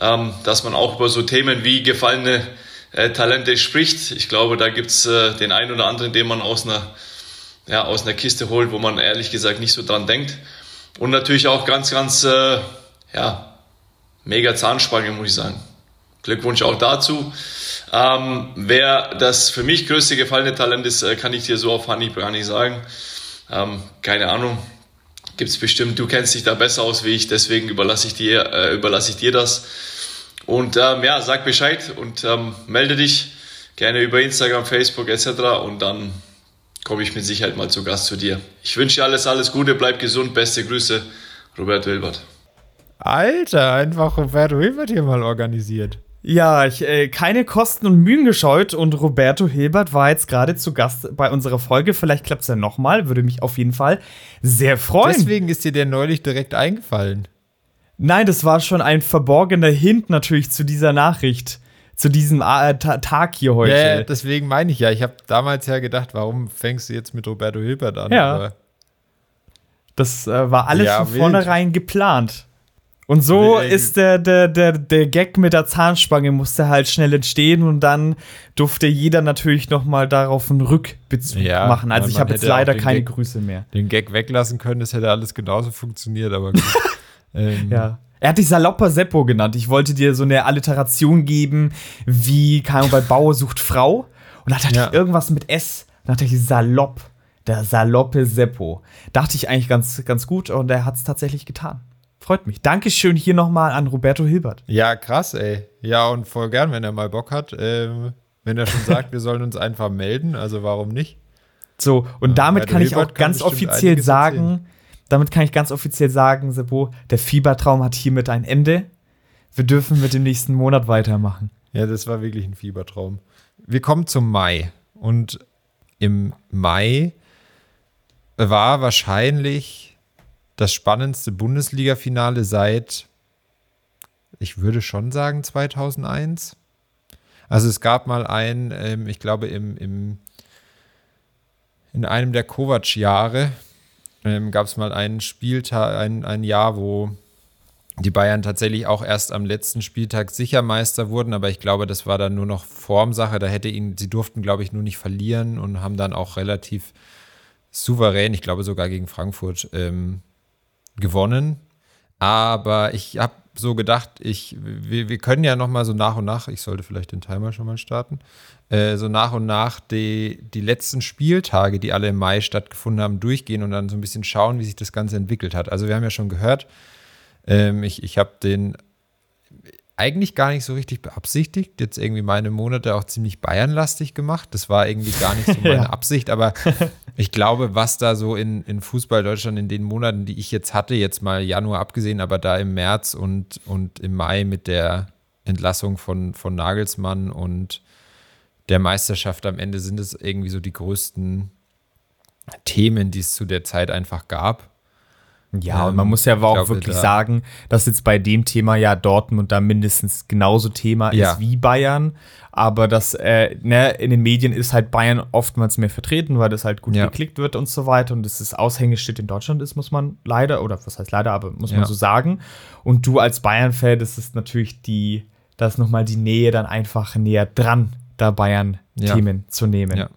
ähm, dass man auch über so Themen wie gefallene äh, Talente spricht. Ich glaube, da gibt's äh, den einen oder anderen, den man aus einer, ja, aus einer Kiste holt, wo man ehrlich gesagt nicht so dran denkt. Und natürlich auch ganz, ganz, äh, ja, mega Zahnspange, muss ich sagen. Glückwunsch auch dazu. Ähm, wer das für mich größte gefallene Talent ist, äh, kann ich dir so auf Handy gar nicht sagen. Ähm, keine Ahnung gibt es bestimmt, du kennst dich da besser aus wie ich, deswegen überlasse ich dir, äh, überlasse ich dir das. Und ähm, ja, sag Bescheid und ähm, melde dich gerne über Instagram, Facebook etc. Und dann komme ich mit Sicherheit mal zu Gast zu dir. Ich wünsche dir alles, alles Gute, bleib gesund, beste Grüße, Robert Wilbert. Alter, einfach Robert Wilbert hier mal organisiert. Ja, ich, äh, keine Kosten und Mühen gescheut und Roberto Hilbert war jetzt gerade zu Gast bei unserer Folge. Vielleicht klappt es ja nochmal, würde mich auf jeden Fall sehr freuen. Deswegen ist dir der neulich direkt eingefallen. Nein, das war schon ein verborgener Hint natürlich zu dieser Nachricht, zu diesem äh, Tag hier heute. Ja, deswegen meine ich ja. Ich habe damals ja gedacht, warum fängst du jetzt mit Roberto Hilbert an? Ja. Aber das äh, war alles ja, von vornherein geplant. Und so nee, ist der, der, der, der Gag mit der Zahnspange musste halt schnell entstehen und dann durfte jeder natürlich noch mal darauf einen Rückbezug ja, machen. Also ich habe jetzt leider keine Gag, Grüße mehr. Den Gag weglassen können, das hätte alles genauso funktioniert, aber ähm. Ja. Er hat dich Salopper Seppo genannt. Ich wollte dir so eine Alliteration geben, wie, Ahnung, bei Bauer sucht Frau. Und da hatte ja. ich irgendwas mit S. Dann dachte ich Salopp. Der Saloppe Seppo. Dachte ich eigentlich ganz, ganz gut und er hat es tatsächlich getan. Freut mich. Dankeschön hier nochmal an Roberto Hilbert. Ja, krass, ey. Ja, und voll gern, wenn er mal Bock hat. Ähm, wenn er schon sagt, wir sollen uns einfach melden, also warum nicht? So, und damit kann ich auch ganz offiziell sagen, erzählen. damit kann ich ganz offiziell sagen, Sebo, der Fiebertraum hat hiermit ein Ende. Wir dürfen mit dem nächsten Monat weitermachen. Ja, das war wirklich ein Fiebertraum. Wir kommen zum Mai. Und im Mai war wahrscheinlich das spannendste Bundesliga-Finale seit, ich würde schon sagen, 2001. Also es gab mal ein, ähm, ich glaube, im, im, in einem der Kovac-Jahre ähm, gab es mal einen Spieltag, ein, ein Jahr, wo die Bayern tatsächlich auch erst am letzten Spieltag sicher Meister wurden, aber ich glaube, das war dann nur noch Formsache. Da hätte ihn, sie durften, glaube ich, nur nicht verlieren und haben dann auch relativ souverän, ich glaube sogar gegen Frankfurt, ähm, gewonnen. Aber ich habe so gedacht, ich, wir, wir können ja noch mal so nach und nach, ich sollte vielleicht den Timer schon mal starten, äh, so nach und nach die, die letzten Spieltage, die alle im Mai stattgefunden haben, durchgehen und dann so ein bisschen schauen, wie sich das Ganze entwickelt hat. Also wir haben ja schon gehört, ähm, ich ich habe den eigentlich gar nicht so richtig beabsichtigt. Jetzt irgendwie meine Monate auch ziemlich Bayernlastig gemacht. Das war irgendwie gar nicht so meine ja. Absicht, aber ich glaube, was da so in, in Fußball Deutschland in den Monaten, die ich jetzt hatte, jetzt mal Januar abgesehen, aber da im März und, und im Mai mit der Entlassung von, von Nagelsmann und der Meisterschaft am Ende sind es irgendwie so die größten Themen, die es zu der Zeit einfach gab. Ja, und man ähm, muss ja aber auch wirklich da sagen, dass jetzt bei dem Thema ja Dortmund da mindestens genauso Thema ja. ist wie Bayern. Aber das, äh, ne, in den Medien ist halt Bayern oftmals mehr vertreten, weil das halt gut ja. geklickt wird und so weiter. Und das das Aushängeschild in Deutschland ist, muss man leider, oder was heißt leider, aber muss man so sagen. Und du als Bayern-Fan, das ist natürlich die, das ist nochmal die Nähe dann einfach näher dran, da Bayern-Themen zu nehmen. Ja.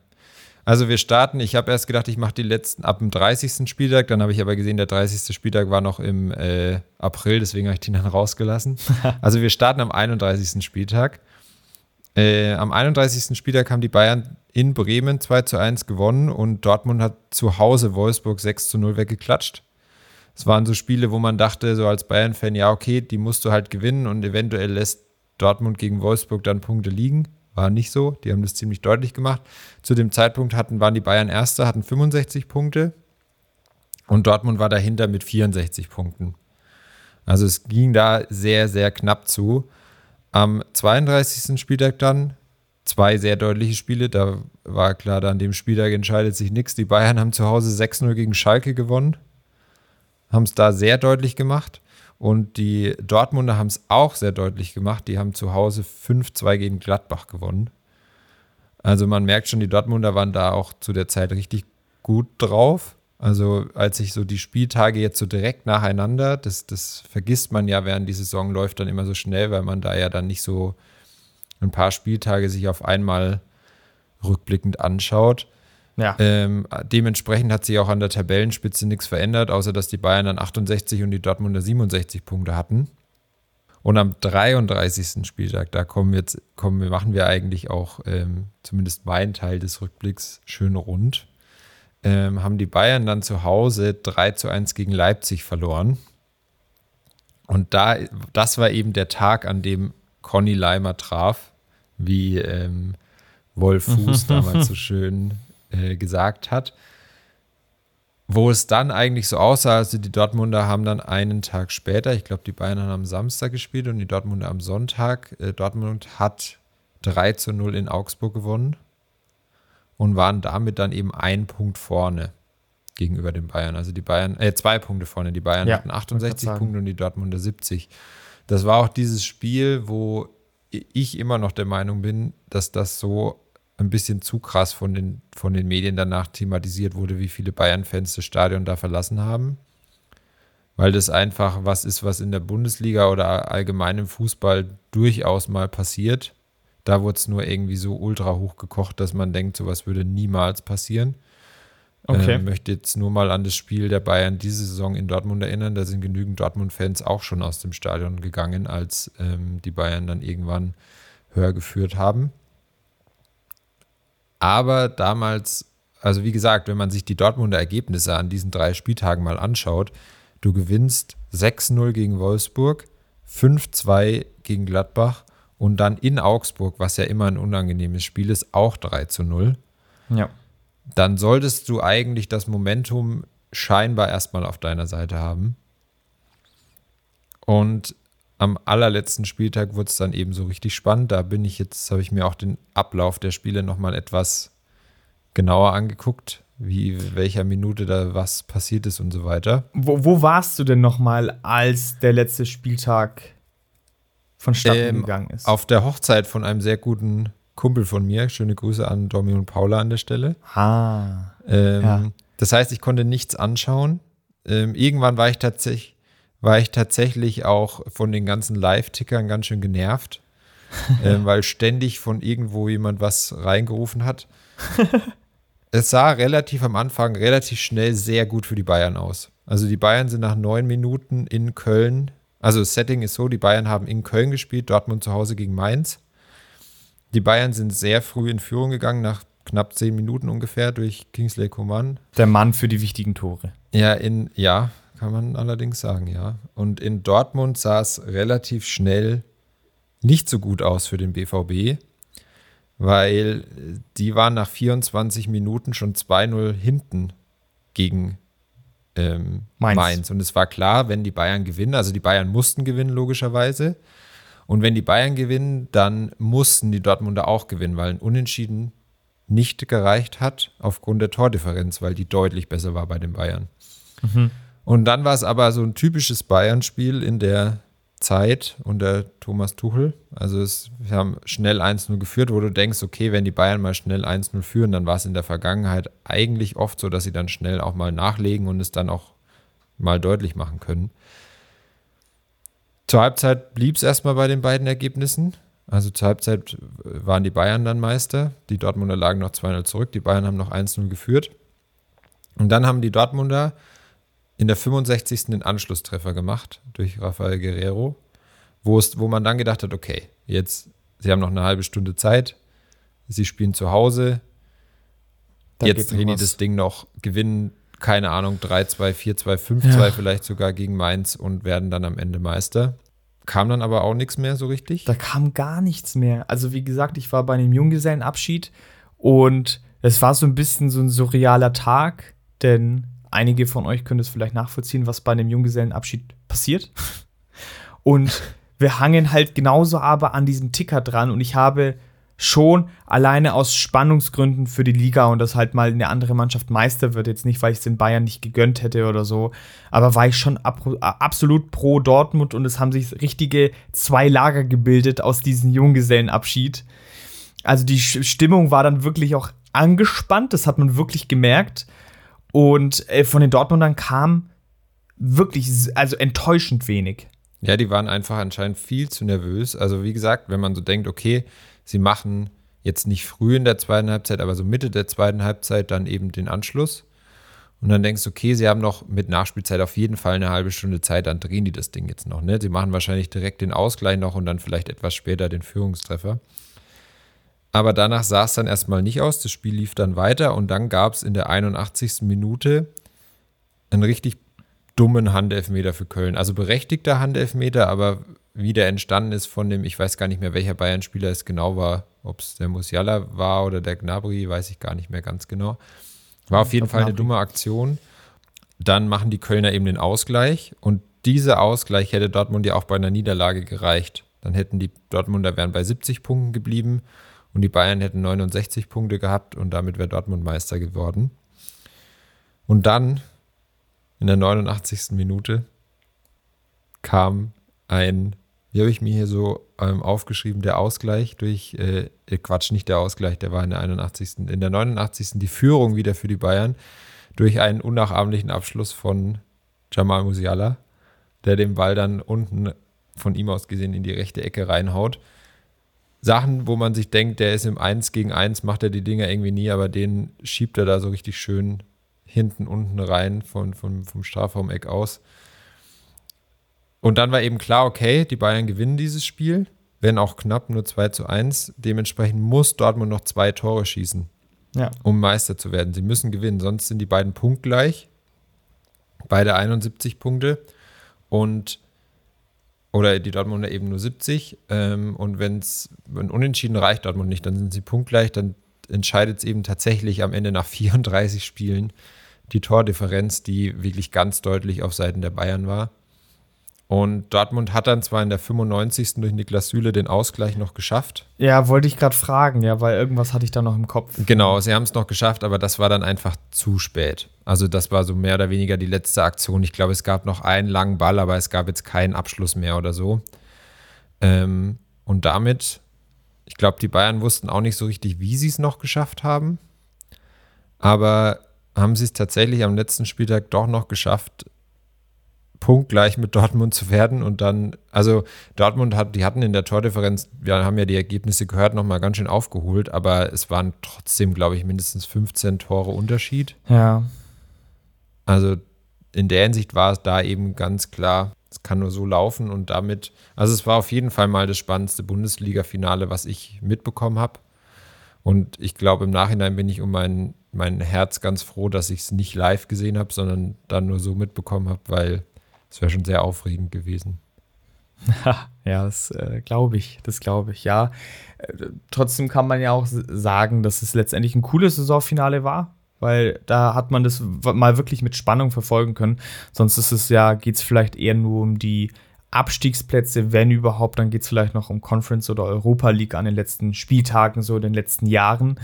Also wir starten, ich habe erst gedacht, ich mache die letzten ab dem 30. Spieltag, dann habe ich aber gesehen, der 30. Spieltag war noch im äh, April, deswegen habe ich den dann rausgelassen. also wir starten am 31. Spieltag. Äh, am 31. Spieltag haben die Bayern in Bremen 2 zu 1 gewonnen und Dortmund hat zu Hause Wolfsburg 6 zu 0 weggeklatscht. Es waren so Spiele, wo man dachte, so als Bayern-Fan, ja, okay, die musst du halt gewinnen und eventuell lässt Dortmund gegen Wolfsburg dann Punkte liegen. War nicht so. Die haben das ziemlich deutlich gemacht. Zu dem Zeitpunkt hatten, waren die Bayern Erster, hatten 65 Punkte. Und Dortmund war dahinter mit 64 Punkten. Also es ging da sehr, sehr knapp zu. Am 32. Spieltag dann zwei sehr deutliche Spiele. Da war klar, da an dem Spieltag entscheidet sich nichts. Die Bayern haben zu Hause 6-0 gegen Schalke gewonnen. Haben es da sehr deutlich gemacht. Und die Dortmunder haben es auch sehr deutlich gemacht. Die haben zu Hause 5-2 gegen Gladbach gewonnen. Also man merkt schon, die Dortmunder waren da auch zu der Zeit richtig gut drauf. Also als ich so die Spieltage jetzt so direkt nacheinander, das, das vergisst man ja, während die Saison läuft, dann immer so schnell, weil man da ja dann nicht so ein paar Spieltage sich auf einmal rückblickend anschaut. Ja. Ähm, dementsprechend hat sich auch an der Tabellenspitze nichts verändert, außer dass die Bayern dann 68 und die Dortmunder 67 Punkte hatten. Und am 33. Spieltag, da kommen jetzt, kommen, machen wir eigentlich auch ähm, zumindest meinen Teil des Rückblicks schön rund. Ähm, haben die Bayern dann zu Hause 3 zu 1 gegen Leipzig verloren. Und da, das war eben der Tag, an dem Conny Leimer traf, wie ähm, Wolf Fuß damals so schön äh, gesagt hat. wo es dann eigentlich so aussah, also die Dortmunder haben dann einen Tag später, ich glaube, die Bayern haben am Samstag gespielt und die Dortmunder am Sonntag. Äh, Dortmund hat 3 zu 0 in Augsburg gewonnen und waren damit dann eben ein Punkt vorne gegenüber den Bayern. Also die Bayern, äh, zwei Punkte vorne. Die Bayern ja, hatten 68 Punkte und die Dortmunder 70. Das war auch dieses Spiel, wo ich immer noch der Meinung bin, dass das so ein bisschen zu krass von den, von den Medien danach thematisiert wurde, wie viele Bayern-Fans das Stadion da verlassen haben. Weil das einfach was ist, was in der Bundesliga oder allgemein im Fußball durchaus mal passiert. Da wurde es nur irgendwie so ultra hoch gekocht, dass man denkt, sowas würde niemals passieren. Okay. Ich äh, möchte jetzt nur mal an das Spiel der Bayern diese Saison in Dortmund erinnern. Da sind genügend Dortmund-Fans auch schon aus dem Stadion gegangen, als ähm, die Bayern dann irgendwann höher geführt haben. Aber damals, also wie gesagt, wenn man sich die Dortmunder Ergebnisse an diesen drei Spieltagen mal anschaut, du gewinnst 6-0 gegen Wolfsburg, 5-2 gegen Gladbach und dann in Augsburg, was ja immer ein unangenehmes Spiel ist, auch 3 0. Ja dann solltest du eigentlich das Momentum scheinbar erstmal auf deiner Seite haben. Und am allerletzten Spieltag wurde es dann eben so richtig spannend. Da bin ich jetzt, habe ich mir auch den Ablauf der Spiele nochmal etwas genauer angeguckt, wie welcher Minute da was passiert ist und so weiter. Wo, wo warst du denn nochmal, als der letzte Spieltag vonstatten ähm, gegangen ist? Auf der Hochzeit von einem sehr guten Kumpel von mir. Schöne Grüße an Domi und Paula an der Stelle. Ah. Ähm, ja. Das heißt, ich konnte nichts anschauen. Ähm, irgendwann war ich, tatsächlich, war ich tatsächlich auch von den ganzen Live-Tickern ganz schön genervt, ähm, weil ständig von irgendwo jemand was reingerufen hat. es sah relativ am Anfang relativ schnell sehr gut für die Bayern aus. Also die Bayern sind nach neun Minuten in Köln. Also das Setting ist so, die Bayern haben in Köln gespielt, Dortmund zu Hause gegen Mainz. Die Bayern sind sehr früh in Führung gegangen, nach knapp zehn Minuten ungefähr durch Kingsley Coman. Der Mann für die wichtigen Tore. Ja, in, ja, kann man allerdings sagen, ja. Und in Dortmund sah es relativ schnell nicht so gut aus für den BVB, weil die waren nach 24 Minuten schon 2-0 hinten gegen ähm, Mainz. Mainz. Und es war klar, wenn die Bayern gewinnen, also die Bayern mussten gewinnen, logischerweise. Und wenn die Bayern gewinnen, dann mussten die Dortmunder auch gewinnen, weil ein Unentschieden nicht gereicht hat aufgrund der Tordifferenz, weil die deutlich besser war bei den Bayern. Mhm. Und dann war es aber so ein typisches Bayern-Spiel in der Zeit unter Thomas Tuchel. Also es, wir haben schnell 1-0 geführt, wo du denkst, okay, wenn die Bayern mal schnell 1-0 führen, dann war es in der Vergangenheit eigentlich oft so, dass sie dann schnell auch mal nachlegen und es dann auch mal deutlich machen können. Zur Halbzeit blieb es erstmal bei den beiden Ergebnissen. Also zur Halbzeit waren die Bayern dann Meister. Die Dortmunder lagen noch 2-0 zurück. Die Bayern haben noch 1-0 geführt. Und dann haben die Dortmunder in der 65. den Anschlusstreffer gemacht durch Rafael Guerrero, wo, es, wo man dann gedacht hat, okay, jetzt, sie haben noch eine halbe Stunde Zeit, sie spielen zu Hause, da jetzt drehen die das Ding noch, gewinnen keine Ahnung, 3-2, 4-2, 5-2 ja. vielleicht sogar gegen Mainz und werden dann am Ende Meister. Kam dann aber auch nichts mehr so richtig? Da kam gar nichts mehr. Also wie gesagt, ich war bei einem Junggesellenabschied und es war so ein bisschen so ein surrealer Tag, denn einige von euch können es vielleicht nachvollziehen, was bei einem Junggesellenabschied passiert. Und wir hangen halt genauso aber an diesem Ticker dran und ich habe schon alleine aus Spannungsgründen für die Liga und dass halt mal eine andere Mannschaft Meister wird. Jetzt nicht, weil ich es den Bayern nicht gegönnt hätte oder so, aber war ich schon absolut pro Dortmund und es haben sich richtige zwei Lager gebildet aus diesem Junggesellenabschied. Also die Stimmung war dann wirklich auch angespannt, das hat man wirklich gemerkt. Und äh, von den Dortmundern kam wirklich, also enttäuschend wenig. Ja, die waren einfach anscheinend viel zu nervös. Also wie gesagt, wenn man so denkt, okay, sie machen jetzt nicht früh in der zweiten Halbzeit, aber so Mitte der zweiten Halbzeit dann eben den Anschluss. Und dann denkst du, okay, sie haben noch mit Nachspielzeit auf jeden Fall eine halbe Stunde Zeit, dann drehen die das Ding jetzt noch. Ne? Sie machen wahrscheinlich direkt den Ausgleich noch und dann vielleicht etwas später den Führungstreffer. Aber danach sah es dann erstmal nicht aus. Das Spiel lief dann weiter und dann gab es in der 81. Minute einen richtig dummen Handelfmeter für Köln. Also berechtigter Handelfmeter, aber wie der entstanden ist von dem, ich weiß gar nicht mehr, welcher Bayern-Spieler es genau war, ob es der Musiala war oder der Gnabry, weiß ich gar nicht mehr ganz genau. War auf jeden Fall eine dumme Aktion. dann machen die Kölner eben den Ausgleich und dieser Ausgleich hätte Dortmund ja auch bei einer Niederlage gereicht. Dann hätten die Dortmunder wären bei 70 Punkten geblieben und die Bayern hätten 69 Punkte gehabt und damit wäre Dortmund Meister geworden. Und dann in der 89. Minute kam ein, wie habe ich mir hier so ähm, aufgeschrieben, der Ausgleich durch, äh, äh Quatsch, nicht der Ausgleich, der war in der 81. In der 89. die Führung wieder für die Bayern durch einen unnachahmlichen Abschluss von Jamal Musiala, der den Ball dann unten von ihm aus gesehen in die rechte Ecke reinhaut. Sachen, wo man sich denkt, der ist im 1 gegen 1, macht er die Dinger irgendwie nie, aber den schiebt er da so richtig schön hinten, unten rein von, von, vom Strafraumeck aus. Und dann war eben klar, okay, die Bayern gewinnen dieses Spiel, wenn auch knapp, nur 2 zu 1. Dementsprechend muss Dortmund noch zwei Tore schießen, ja. um Meister zu werden. Sie müssen gewinnen, sonst sind die beiden punktgleich. Beide 71 Punkte. Und oder die Dortmunder eben nur 70. Ähm, und wenn es unentschieden reicht Dortmund nicht, dann sind sie punktgleich. Dann entscheidet es eben tatsächlich am Ende nach 34 Spielen die Tordifferenz, die wirklich ganz deutlich auf Seiten der Bayern war. Und Dortmund hat dann zwar in der 95. durch Niklas Süle den Ausgleich noch geschafft. Ja, wollte ich gerade fragen, ja, weil irgendwas hatte ich da noch im Kopf. Genau, sie haben es noch geschafft, aber das war dann einfach zu spät. Also das war so mehr oder weniger die letzte Aktion. Ich glaube, es gab noch einen langen Ball, aber es gab jetzt keinen Abschluss mehr oder so. Ähm, und damit, ich glaube, die Bayern wussten auch nicht so richtig, wie sie es noch geschafft haben. Aber haben sie es tatsächlich am letzten Spieltag doch noch geschafft, punktgleich mit Dortmund zu werden und dann, also Dortmund hat, die hatten in der Tordifferenz, wir haben ja die Ergebnisse gehört, nochmal ganz schön aufgeholt, aber es waren trotzdem, glaube ich, mindestens 15 Tore Unterschied. Ja. Also in der Hinsicht war es da eben ganz klar, es kann nur so laufen und damit, also es war auf jeden Fall mal das spannendste Bundesliga-Finale, was ich mitbekommen habe. Und ich glaube, im Nachhinein bin ich um mein, mein Herz ganz froh, dass ich es nicht live gesehen habe, sondern dann nur so mitbekommen habe, weil das wäre schon sehr aufregend gewesen. ja, das äh, glaube ich, das glaube ich, ja. Äh, trotzdem kann man ja auch sagen, dass es letztendlich ein cooles Saisonfinale war, weil da hat man das mal wirklich mit Spannung verfolgen können. Sonst ist es ja, geht es vielleicht eher nur um die Abstiegsplätze, wenn überhaupt, dann geht es vielleicht noch um Conference oder Europa League an den letzten Spieltagen, so in den letzten Jahren.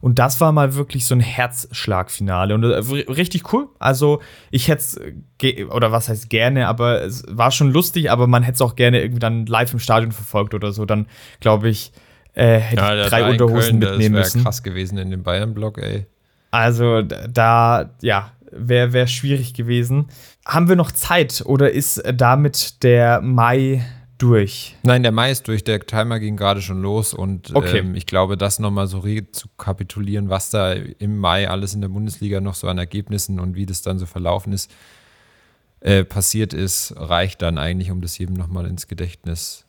Und das war mal wirklich so ein Herzschlagfinale und äh, richtig cool. Also ich hätte es, oder was heißt gerne, aber es war schon lustig, aber man hätte es auch gerne irgendwie dann live im Stadion verfolgt oder so. Dann glaube ich, äh, hätte ja, ich drei Unterhosen Köln, mitnehmen das müssen. krass gewesen in dem Bayern-Block, ey. Also da, ja, wäre wär schwierig gewesen. Haben wir noch Zeit oder ist damit der Mai durch? Nein, der Mai ist durch. Der Timer ging gerade schon los und okay. ähm, ich glaube, das nochmal so zu kapitulieren, was da im Mai alles in der Bundesliga noch so an Ergebnissen und wie das dann so verlaufen ist, äh, passiert ist, reicht dann eigentlich, um das jedem nochmal ins Gedächtnis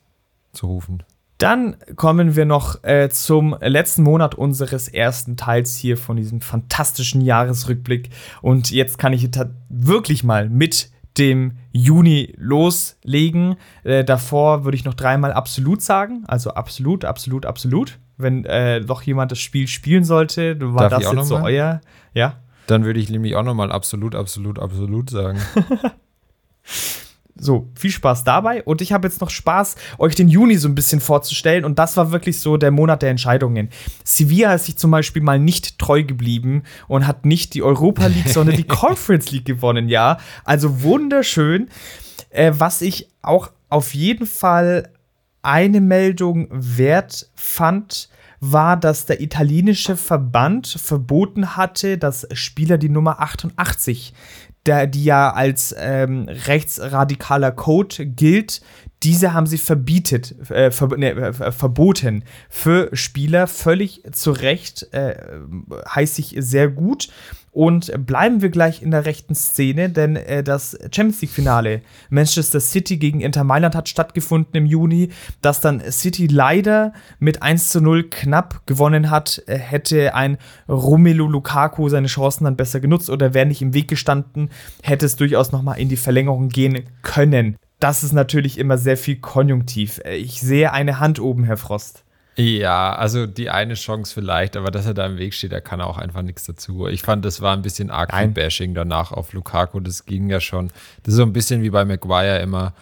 zu rufen. Dann kommen wir noch äh, zum letzten Monat unseres ersten Teils hier von diesem fantastischen Jahresrückblick. Und jetzt kann ich wirklich mal mit dem Juni loslegen. Äh, davor würde ich noch dreimal absolut sagen. Also absolut, absolut, absolut. Wenn äh, doch jemand das Spiel spielen sollte, war Darf das jetzt so euer. Ja. Dann würde ich nämlich auch nochmal absolut, absolut, absolut sagen. So, viel Spaß dabei. Und ich habe jetzt noch Spaß, euch den Juni so ein bisschen vorzustellen. Und das war wirklich so der Monat der Entscheidungen. Sevilla ist sich zum Beispiel mal nicht treu geblieben und hat nicht die Europa League, sondern die Conference League gewonnen, ja. Also wunderschön. Äh, was ich auch auf jeden Fall eine Meldung wert fand, war, dass der italienische Verband verboten hatte, dass Spieler die Nummer 88 der, die ja als ähm, rechtsradikaler Code gilt, diese haben sie verbietet, äh, ver ne, äh, verboten für Spieler. Völlig zu Recht, äh, heißt sich sehr gut. Und bleiben wir gleich in der rechten Szene, denn äh, das Champions League-Finale Manchester City gegen Inter Mailand hat stattgefunden im Juni, das dann City leider mit 1 zu 0 knapp gewonnen hat. Äh, hätte ein Romelu Lukaku seine Chancen dann besser genutzt oder wäre nicht im Weg gestanden, hätte es durchaus nochmal in die Verlängerung gehen können. Das ist natürlich immer sehr viel konjunktiv. Äh, ich sehe eine Hand oben, Herr Frost. Ja, also die eine Chance vielleicht, aber dass er da im Weg steht, da kann er auch einfach nichts dazu. Ich fand, das war ein bisschen arg viel Bashing danach auf Lukaku. Das ging ja schon. Das ist so ein bisschen wie bei Maguire immer.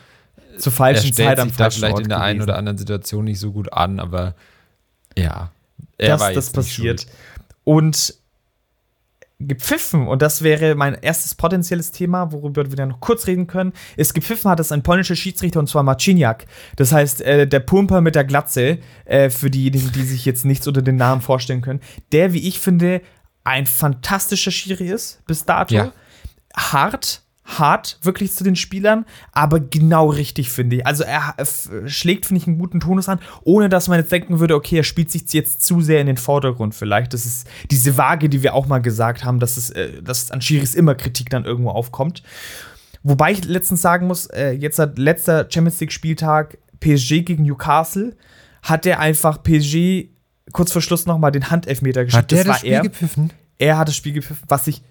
Zur falschen er Zeit am sich da vielleicht Ort in der einen oder anderen Situation nicht so gut an, aber ja, er dass das passiert. Und gepfiffen, und das wäre mein erstes potenzielles Thema, worüber wir dann noch kurz reden können, ist gepfiffen hat es ein polnischer Schiedsrichter und zwar Marciniak. Das heißt, äh, der Pumper mit der Glatze, äh, für diejenigen, die sich jetzt nichts unter den Namen vorstellen können, der, wie ich finde, ein fantastischer Schiri ist bis dato. Ja. Hart, hart wirklich zu den Spielern, aber genau richtig, finde ich. Also er schlägt, finde ich, einen guten Tonus an, ohne dass man jetzt denken würde, okay, er spielt sich jetzt zu sehr in den Vordergrund vielleicht. Das ist diese Waage, die wir auch mal gesagt haben, dass es, äh, dass an Schiris immer Kritik dann irgendwo aufkommt. Wobei ich letztens sagen muss, äh, jetzt hat letzter Champions League Spieltag PSG gegen Newcastle, hat er einfach PSG kurz vor Schluss nochmal den Handelfmeter geschickt. Hat der das, das Spiel er. gepfiffen? Er hat das Spiel gepfiffen, was ich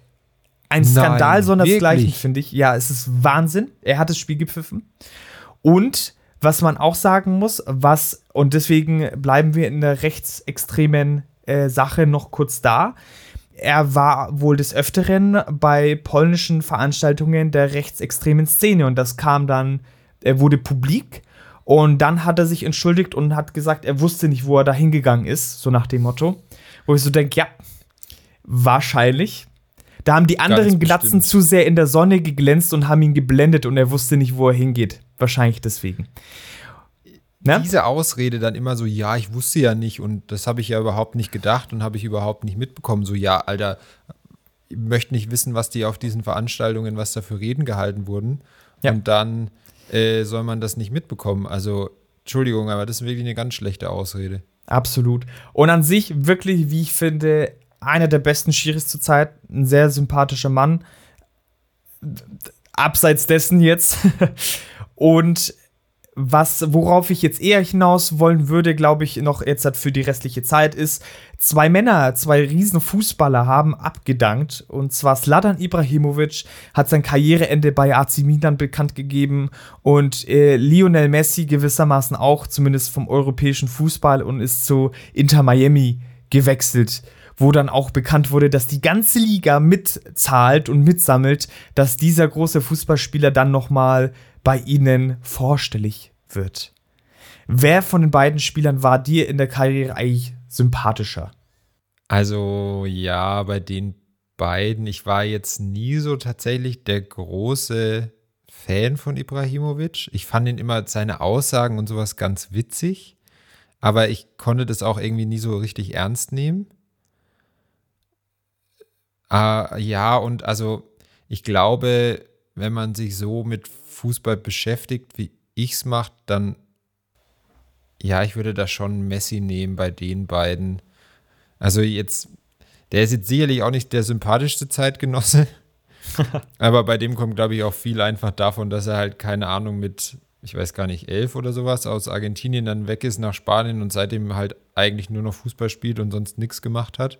ein Skandal Nein, sondersgleichen, finde ich. Ja, es ist Wahnsinn. Er hat das Spiel gepfiffen. Und was man auch sagen muss, was, und deswegen bleiben wir in der rechtsextremen äh, Sache noch kurz da. Er war wohl des Öfteren bei polnischen Veranstaltungen der rechtsextremen Szene und das kam dann, er wurde publik und dann hat er sich entschuldigt und hat gesagt, er wusste nicht, wo er da hingegangen ist, so nach dem Motto. Wo ich so denke, ja, wahrscheinlich. Da haben die anderen Glatzen zu sehr in der Sonne geglänzt und haben ihn geblendet und er wusste nicht, wo er hingeht. Wahrscheinlich deswegen. Ne? Diese Ausrede dann immer so, ja, ich wusste ja nicht und das habe ich ja überhaupt nicht gedacht und habe ich überhaupt nicht mitbekommen. So, ja, Alter, ich möchte nicht wissen, was die auf diesen Veranstaltungen, was da für Reden gehalten wurden. Ja. Und dann äh, soll man das nicht mitbekommen. Also, Entschuldigung, aber das ist wirklich eine ganz schlechte Ausrede. Absolut. Und an sich wirklich, wie ich finde, einer der besten Schiris zurzeit, ein sehr sympathischer Mann. Abseits dessen jetzt. Und was, worauf ich jetzt eher hinaus wollen würde, glaube ich, noch jetzt für die restliche Zeit, ist, zwei Männer, zwei riesen Fußballer haben abgedankt. Und zwar Sladan Ibrahimovic hat sein Karriereende bei AC Milan bekannt gegeben und äh, Lionel Messi gewissermaßen auch, zumindest vom europäischen Fußball und ist zu Inter Miami gewechselt wo dann auch bekannt wurde, dass die ganze Liga mitzahlt und mitsammelt, dass dieser große Fußballspieler dann nochmal bei ihnen vorstellig wird. Wer von den beiden Spielern war dir in der Karriere eigentlich sympathischer? Also ja, bei den beiden, ich war jetzt nie so tatsächlich der große Fan von Ibrahimovic. Ich fand ihn immer seine Aussagen und sowas ganz witzig, aber ich konnte das auch irgendwie nie so richtig ernst nehmen. Äh, ja, und also ich glaube, wenn man sich so mit Fußball beschäftigt, wie ich es mache, dann ja, ich würde da schon Messi nehmen bei den beiden. Also jetzt, der ist jetzt sicherlich auch nicht der sympathischste Zeitgenosse. aber bei dem kommt, glaube ich, auch viel einfach davon, dass er halt, keine Ahnung, mit, ich weiß gar nicht, elf oder sowas aus Argentinien dann weg ist nach Spanien und seitdem halt eigentlich nur noch Fußball spielt und sonst nichts gemacht hat.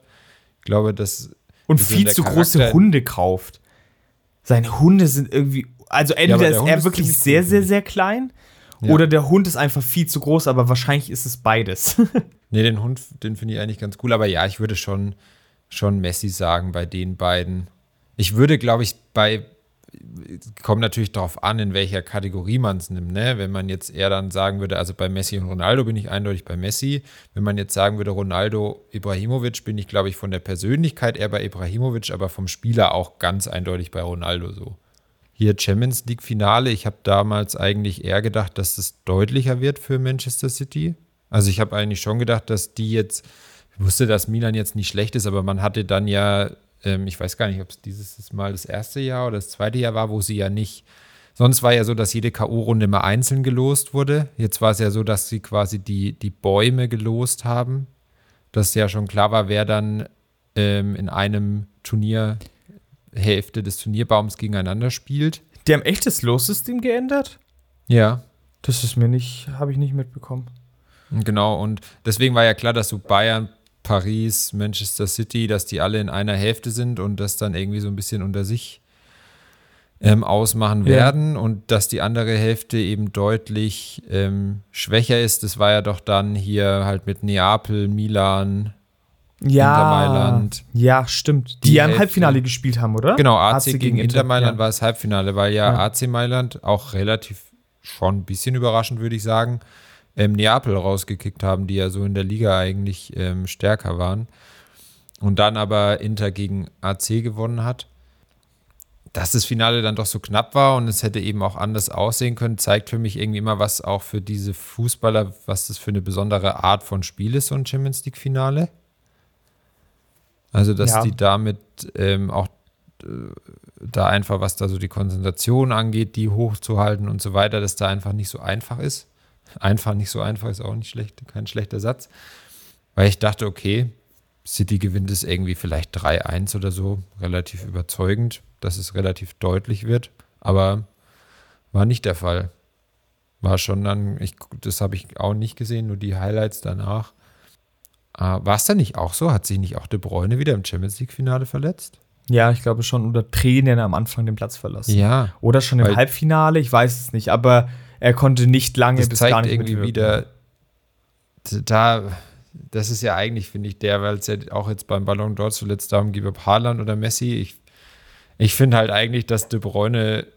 Ich glaube, das und viel zu Charakter große Hunde kauft. Seine Hunde sind irgendwie, also entweder ja, ist er wirklich sehr, sehr, sehr klein ja. oder der Hund ist einfach viel zu groß, aber wahrscheinlich ist es beides. nee, den Hund, den finde ich eigentlich ganz cool, aber ja, ich würde schon, schon Messi sagen bei den beiden. Ich würde, glaube ich, bei kommt natürlich darauf an, in welcher Kategorie man es nimmt. Ne? Wenn man jetzt eher dann sagen würde, also bei Messi und Ronaldo bin ich eindeutig bei Messi. Wenn man jetzt sagen würde, Ronaldo, Ibrahimovic, bin ich, glaube ich, von der Persönlichkeit eher bei Ibrahimovic, aber vom Spieler auch ganz eindeutig bei Ronaldo so. Hier Champions League Finale, ich habe damals eigentlich eher gedacht, dass das deutlicher wird für Manchester City. Also ich habe eigentlich schon gedacht, dass die jetzt, ich wusste, dass Milan jetzt nicht schlecht ist, aber man hatte dann ja ähm, ich weiß gar nicht, ob es dieses Mal das erste Jahr oder das zweite Jahr war, wo sie ja nicht. Sonst war ja so, dass jede K.O.-Runde immer einzeln gelost wurde. Jetzt war es ja so, dass sie quasi die, die Bäume gelost haben. Dass ja schon klar war, wer dann ähm, in einem Turnier Hälfte des Turnierbaums gegeneinander spielt. Die haben echt das Lossystem geändert? Ja. Das ist mir nicht, habe ich nicht mitbekommen. Genau, und deswegen war ja klar, dass so Bayern, Paris, Manchester City, dass die alle in einer Hälfte sind und das dann irgendwie so ein bisschen unter sich ähm, ausmachen werden ja. und dass die andere Hälfte eben deutlich ähm, schwächer ist. Das war ja doch dann hier halt mit Neapel, Milan, ja, Inter Mailand. Ja, stimmt. Die, die ja im Halbfinale gespielt haben, oder? Genau, AC, AC gegen, gegen Inter, Inter Mailand ja. war das Halbfinale, weil ja, ja, AC Mailand auch relativ schon ein bisschen überraschend, würde ich sagen, ähm, Neapel rausgekickt haben, die ja so in der Liga eigentlich ähm, stärker waren. Und dann aber Inter gegen AC gewonnen hat. Dass das Finale dann doch so knapp war und es hätte eben auch anders aussehen können, zeigt für mich irgendwie immer, was auch für diese Fußballer, was das für eine besondere Art von Spiel ist, so ein Champions League-Finale. Also, dass ja. die damit ähm, auch äh, da einfach, was da so die Konzentration angeht, die hochzuhalten und so weiter, dass da einfach nicht so einfach ist. Einfach nicht so einfach ist auch nicht schlecht, kein schlechter Satz. Weil ich dachte, okay, City gewinnt es irgendwie vielleicht 3-1 oder so, relativ überzeugend, dass es relativ deutlich wird. Aber war nicht der Fall. War schon dann, ich, das habe ich auch nicht gesehen, nur die Highlights danach. Äh, War es dann nicht auch so? Hat sich nicht auch De Bruyne wieder im Champions League-Finale verletzt? Ja, ich glaube schon unter Tränen am Anfang den Platz verlassen. Ja. Oder schon im Halbfinale, ich weiß es nicht, aber er konnte nicht lange das bis zeigt gar nicht irgendwie wieder da das ist ja eigentlich finde ich der, weil es ja auch jetzt beim Ballon d'Or zuletzt darum geht, ob Haaland oder Messi. Ich, ich finde halt eigentlich, dass De Bruyne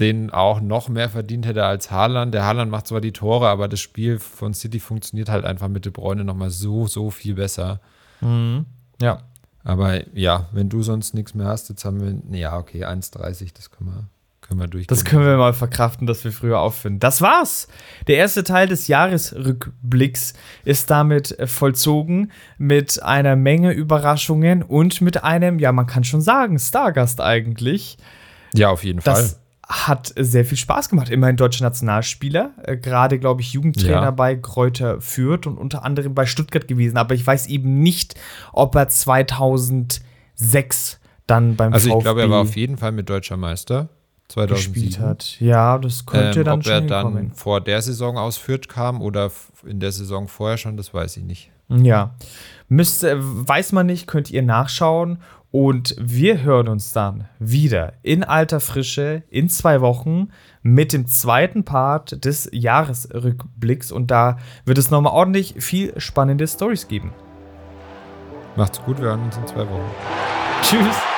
den auch noch mehr verdient hätte als Haaland. Der Haaland macht zwar die Tore, aber das Spiel von City funktioniert halt einfach mit De Bruyne nochmal so, so viel besser. Mhm. Ja. Aber ja, wenn du sonst nichts mehr hast, jetzt haben wir, ja, okay, 1,30, das können wir, können wir durchgehen. Das können wir mal verkraften, dass wir früher auffinden. Das war's. Der erste Teil des Jahresrückblicks ist damit vollzogen mit einer Menge Überraschungen und mit einem, ja, man kann schon sagen, Stargast eigentlich. Ja, auf jeden das, Fall hat sehr viel Spaß gemacht. Immerhin deutscher Nationalspieler, äh, gerade glaube ich Jugendtrainer ja. bei Kräuter Fürth und unter anderem bei Stuttgart gewesen. Aber ich weiß eben nicht, ob er 2006 dann beim Also ich glaube, er war auf jeden Fall mit deutscher Meister 2007. gespielt hat. Ja, das könnte ähm, dann ob schon Ob er dann vor der Saison aus Fürth kam oder in der Saison vorher schon, das weiß ich nicht. Ja, müsste, weiß man nicht, könnt ihr nachschauen. Und wir hören uns dann wieder in alter Frische in zwei Wochen mit dem zweiten Part des Jahresrückblicks. Und da wird es nochmal ordentlich viel spannende Stories geben. Macht's gut, wir hören uns in zwei Wochen. Tschüss.